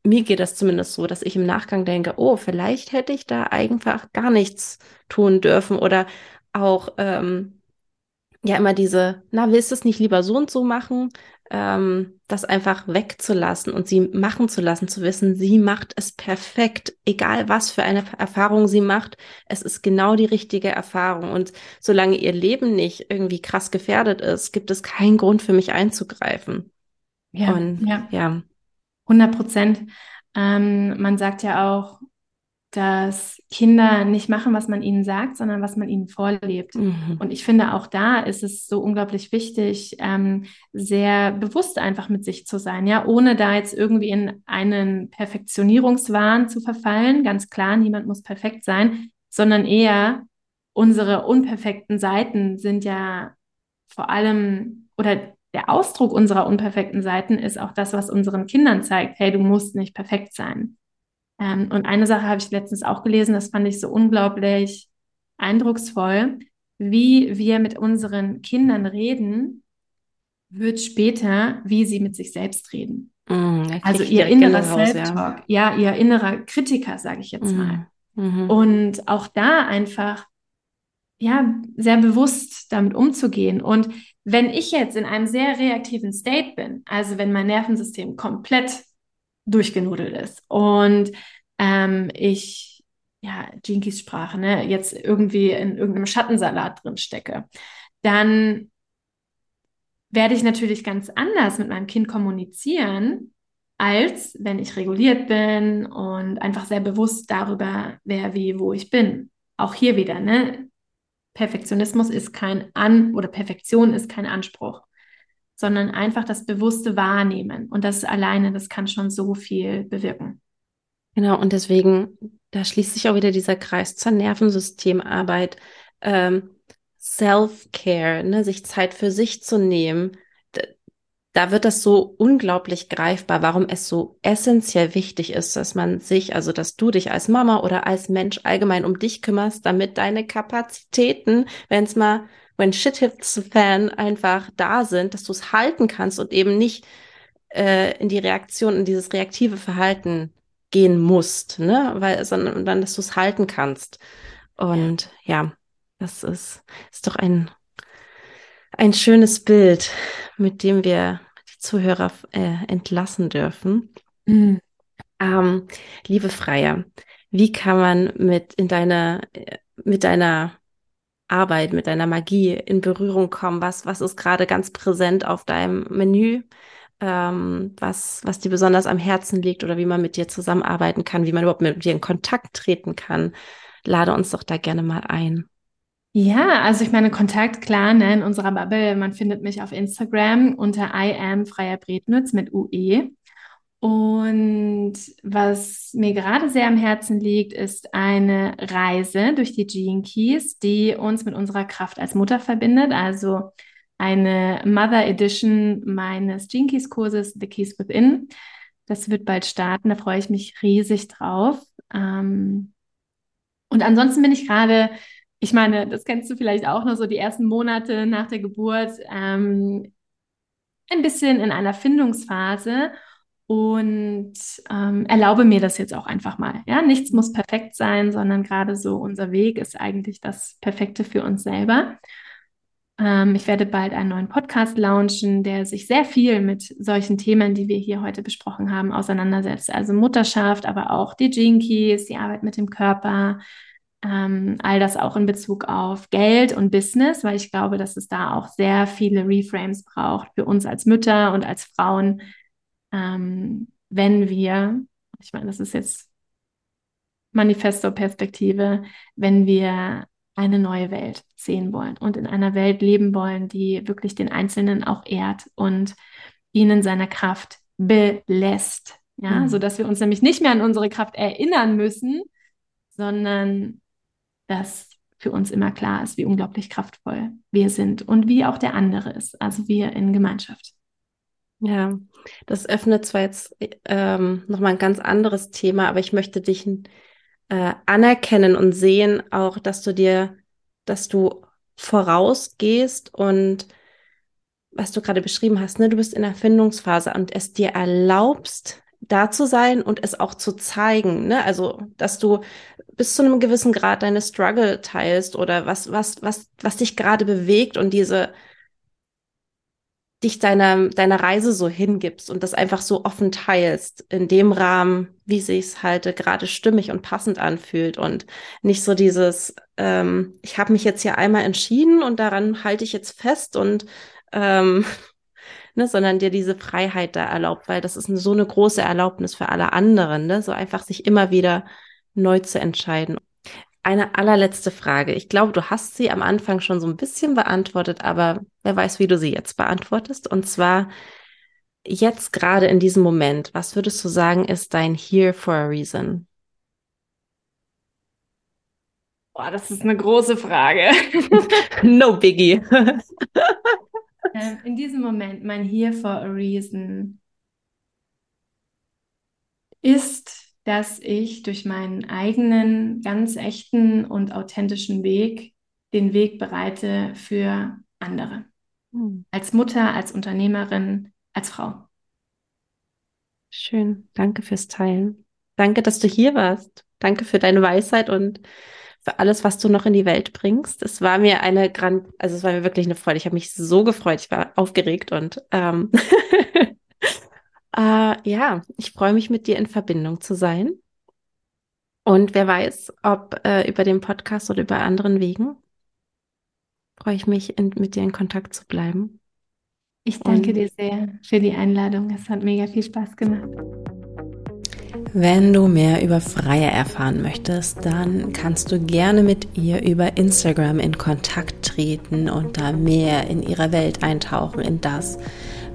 mir geht das zumindest so, dass ich im Nachgang denke, oh, vielleicht hätte ich da einfach gar nichts tun dürfen oder auch ähm, ja immer diese, na, willst du es nicht lieber so und so machen? Ähm, das einfach wegzulassen und sie machen zu lassen, zu wissen, sie macht es perfekt, egal was für eine Erfahrung sie macht. Es ist genau die richtige Erfahrung. Und solange ihr Leben nicht irgendwie krass gefährdet ist, gibt es keinen Grund für mich einzugreifen. Ja, und, ja. ja. 100 Prozent. Ähm, man sagt ja auch, dass Kinder nicht machen, was man ihnen sagt, sondern was man ihnen vorlebt. Mhm. Und ich finde, auch da ist es so unglaublich wichtig, ähm, sehr bewusst einfach mit sich zu sein, ja, ohne da jetzt irgendwie in einen Perfektionierungswahn zu verfallen. Ganz klar, niemand muss perfekt sein, sondern eher unsere unperfekten Seiten sind ja vor allem oder der Ausdruck unserer unperfekten Seiten ist auch das, was unseren Kindern zeigt, hey, du musst nicht perfekt sein. Ähm, und eine Sache habe ich letztens auch gelesen, das fand ich so unglaublich eindrucksvoll. Wie wir mit unseren Kindern reden, wird später, wie sie mit sich selbst reden. Mm, also ihr innerer Self-Talk, ja. ja. ihr innerer Kritiker, sage ich jetzt mm, mal. Mhm. Und auch da einfach, ja, sehr bewusst damit umzugehen. Und wenn ich jetzt in einem sehr reaktiven State bin, also wenn mein Nervensystem komplett durchgenudelt ist. Und ähm, ich, ja, Jinkis Sprache, ne, jetzt irgendwie in irgendeinem Schattensalat drin stecke, dann werde ich natürlich ganz anders mit meinem Kind kommunizieren, als wenn ich reguliert bin und einfach sehr bewusst darüber, wer, wie, wo ich bin. Auch hier wieder, ne? Perfektionismus ist kein An oder Perfektion ist kein Anspruch, sondern einfach das bewusste Wahrnehmen. Und das alleine, das kann schon so viel bewirken. Genau, und deswegen, da schließt sich auch wieder dieser Kreis zur Nervensystemarbeit. Ähm, Self-Care, ne, sich Zeit für sich zu nehmen, da wird das so unglaublich greifbar, warum es so essentiell wichtig ist, dass man sich, also dass du dich als Mama oder als Mensch allgemein um dich kümmerst, damit deine Kapazitäten, wenn es mal, when shit hits the fan, einfach da sind, dass du es halten kannst und eben nicht äh, in die Reaktion, in dieses reaktive Verhalten gehen musst, ne, weil, sondern dann, dass du es halten kannst. Und ja. ja, das ist, ist doch ein, ein schönes Bild, mit dem wir Zuhörer äh, entlassen dürfen. Mhm. Ähm, liebe Freier, wie kann man mit in deiner äh, mit deiner Arbeit, mit deiner Magie in Berührung kommen? Was was ist gerade ganz präsent auf deinem Menü? Ähm, was was dir besonders am Herzen liegt oder wie man mit dir zusammenarbeiten kann, wie man überhaupt mit dir in Kontakt treten kann? Lade uns doch da gerne mal ein. Ja, also ich meine, Kontakt, klar, ne, in unserer Bubble, man findet mich auf Instagram unter I am Freier Bretnitz mit UE. Und was mir gerade sehr am Herzen liegt, ist eine Reise durch die Gene Keys, die uns mit unserer Kraft als Mutter verbindet. Also eine Mother Edition meines Gene Keys Kurses, The Keys Within. Das wird bald starten, da freue ich mich riesig drauf. Ähm, und ansonsten bin ich gerade ich meine, das kennst du vielleicht auch noch so die ersten Monate nach der Geburt, ähm, ein bisschen in einer Findungsphase und ähm, erlaube mir das jetzt auch einfach mal. Ja, nichts muss perfekt sein, sondern gerade so unser Weg ist eigentlich das Perfekte für uns selber. Ähm, ich werde bald einen neuen Podcast launchen, der sich sehr viel mit solchen Themen, die wir hier heute besprochen haben, auseinandersetzt. Also Mutterschaft, aber auch die Keys, die Arbeit mit dem Körper, ähm, all das auch in Bezug auf Geld und Business, weil ich glaube, dass es da auch sehr viele Reframes braucht für uns als Mütter und als Frauen, ähm, wenn wir, ich meine, das ist jetzt Manifesto-Perspektive, wenn wir eine neue Welt sehen wollen und in einer Welt leben wollen, die wirklich den Einzelnen auch ehrt und ihn in seiner Kraft belässt. Ja, mhm. so dass wir uns nämlich nicht mehr an unsere Kraft erinnern müssen, sondern dass für uns immer klar ist, wie unglaublich kraftvoll wir sind und wie auch der andere ist, also wir in Gemeinschaft. Ja, das öffnet zwar jetzt ähm, nochmal ein ganz anderes Thema, aber ich möchte dich äh, anerkennen und sehen auch, dass du dir, dass du vorausgehst und was du gerade beschrieben hast, ne, du bist in der Findungsphase und es dir erlaubst, da zu sein und es auch zu zeigen, ne? Also, dass du bis zu einem gewissen Grad deine Struggle teilst oder was, was, was, was dich gerade bewegt und diese dich deiner, deiner Reise so hingibst und das einfach so offen teilst, in dem Rahmen, wie sich's halt gerade stimmig und passend anfühlt und nicht so dieses, ähm, ich habe mich jetzt hier einmal entschieden und daran halte ich jetzt fest und ähm, ne, sondern dir diese Freiheit da erlaubt, weil das ist so eine große Erlaubnis für alle anderen, ne, so einfach sich immer wieder neu zu entscheiden. Eine allerletzte Frage. Ich glaube, du hast sie am Anfang schon so ein bisschen beantwortet, aber wer weiß, wie du sie jetzt beantwortest. Und zwar jetzt gerade in diesem Moment, was würdest du sagen, ist dein Here for a Reason? Boah, das ist eine große Frage. no biggie. ähm, in diesem Moment, mein Here for a Reason ist dass ich durch meinen eigenen, ganz echten und authentischen Weg den Weg bereite für andere. Hm. Als Mutter, als Unternehmerin, als Frau. Schön. Danke fürs Teilen. Danke, dass du hier warst. Danke für deine Weisheit und für alles, was du noch in die Welt bringst. Es war mir eine grand, also es war mir wirklich eine Freude. Ich habe mich so gefreut. Ich war aufgeregt und ähm, Äh, ja, ich freue mich, mit dir in Verbindung zu sein. Und wer weiß, ob äh, über den Podcast oder über anderen Wegen, freue ich mich, in, mit dir in Kontakt zu bleiben. Ich danke und dir sehr für die Einladung. Es hat mega viel Spaß gemacht. Wenn du mehr über Freya erfahren möchtest, dann kannst du gerne mit ihr über Instagram in Kontakt treten und da mehr in ihre Welt eintauchen, in das,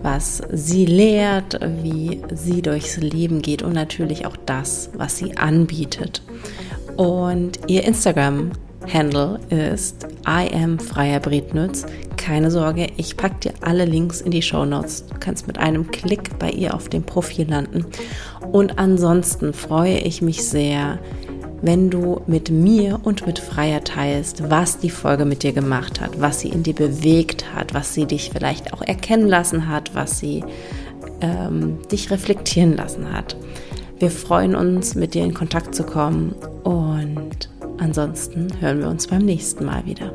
was sie lehrt, wie sie durchs Leben geht und natürlich auch das, was sie anbietet. Und ihr Instagram-Handle ist I am Freier Brednitz. Keine Sorge, ich packe dir alle Links in die Show Notes. Du kannst mit einem Klick bei ihr auf dem Profil landen. Und ansonsten freue ich mich sehr, wenn du mit mir und mit Freier teilst, was die Folge mit dir gemacht hat, was sie in dir bewegt hat, was sie dich vielleicht auch erkennen lassen hat, was sie ähm, dich reflektieren lassen hat. Wir freuen uns, mit dir in Kontakt zu kommen und ansonsten hören wir uns beim nächsten Mal wieder.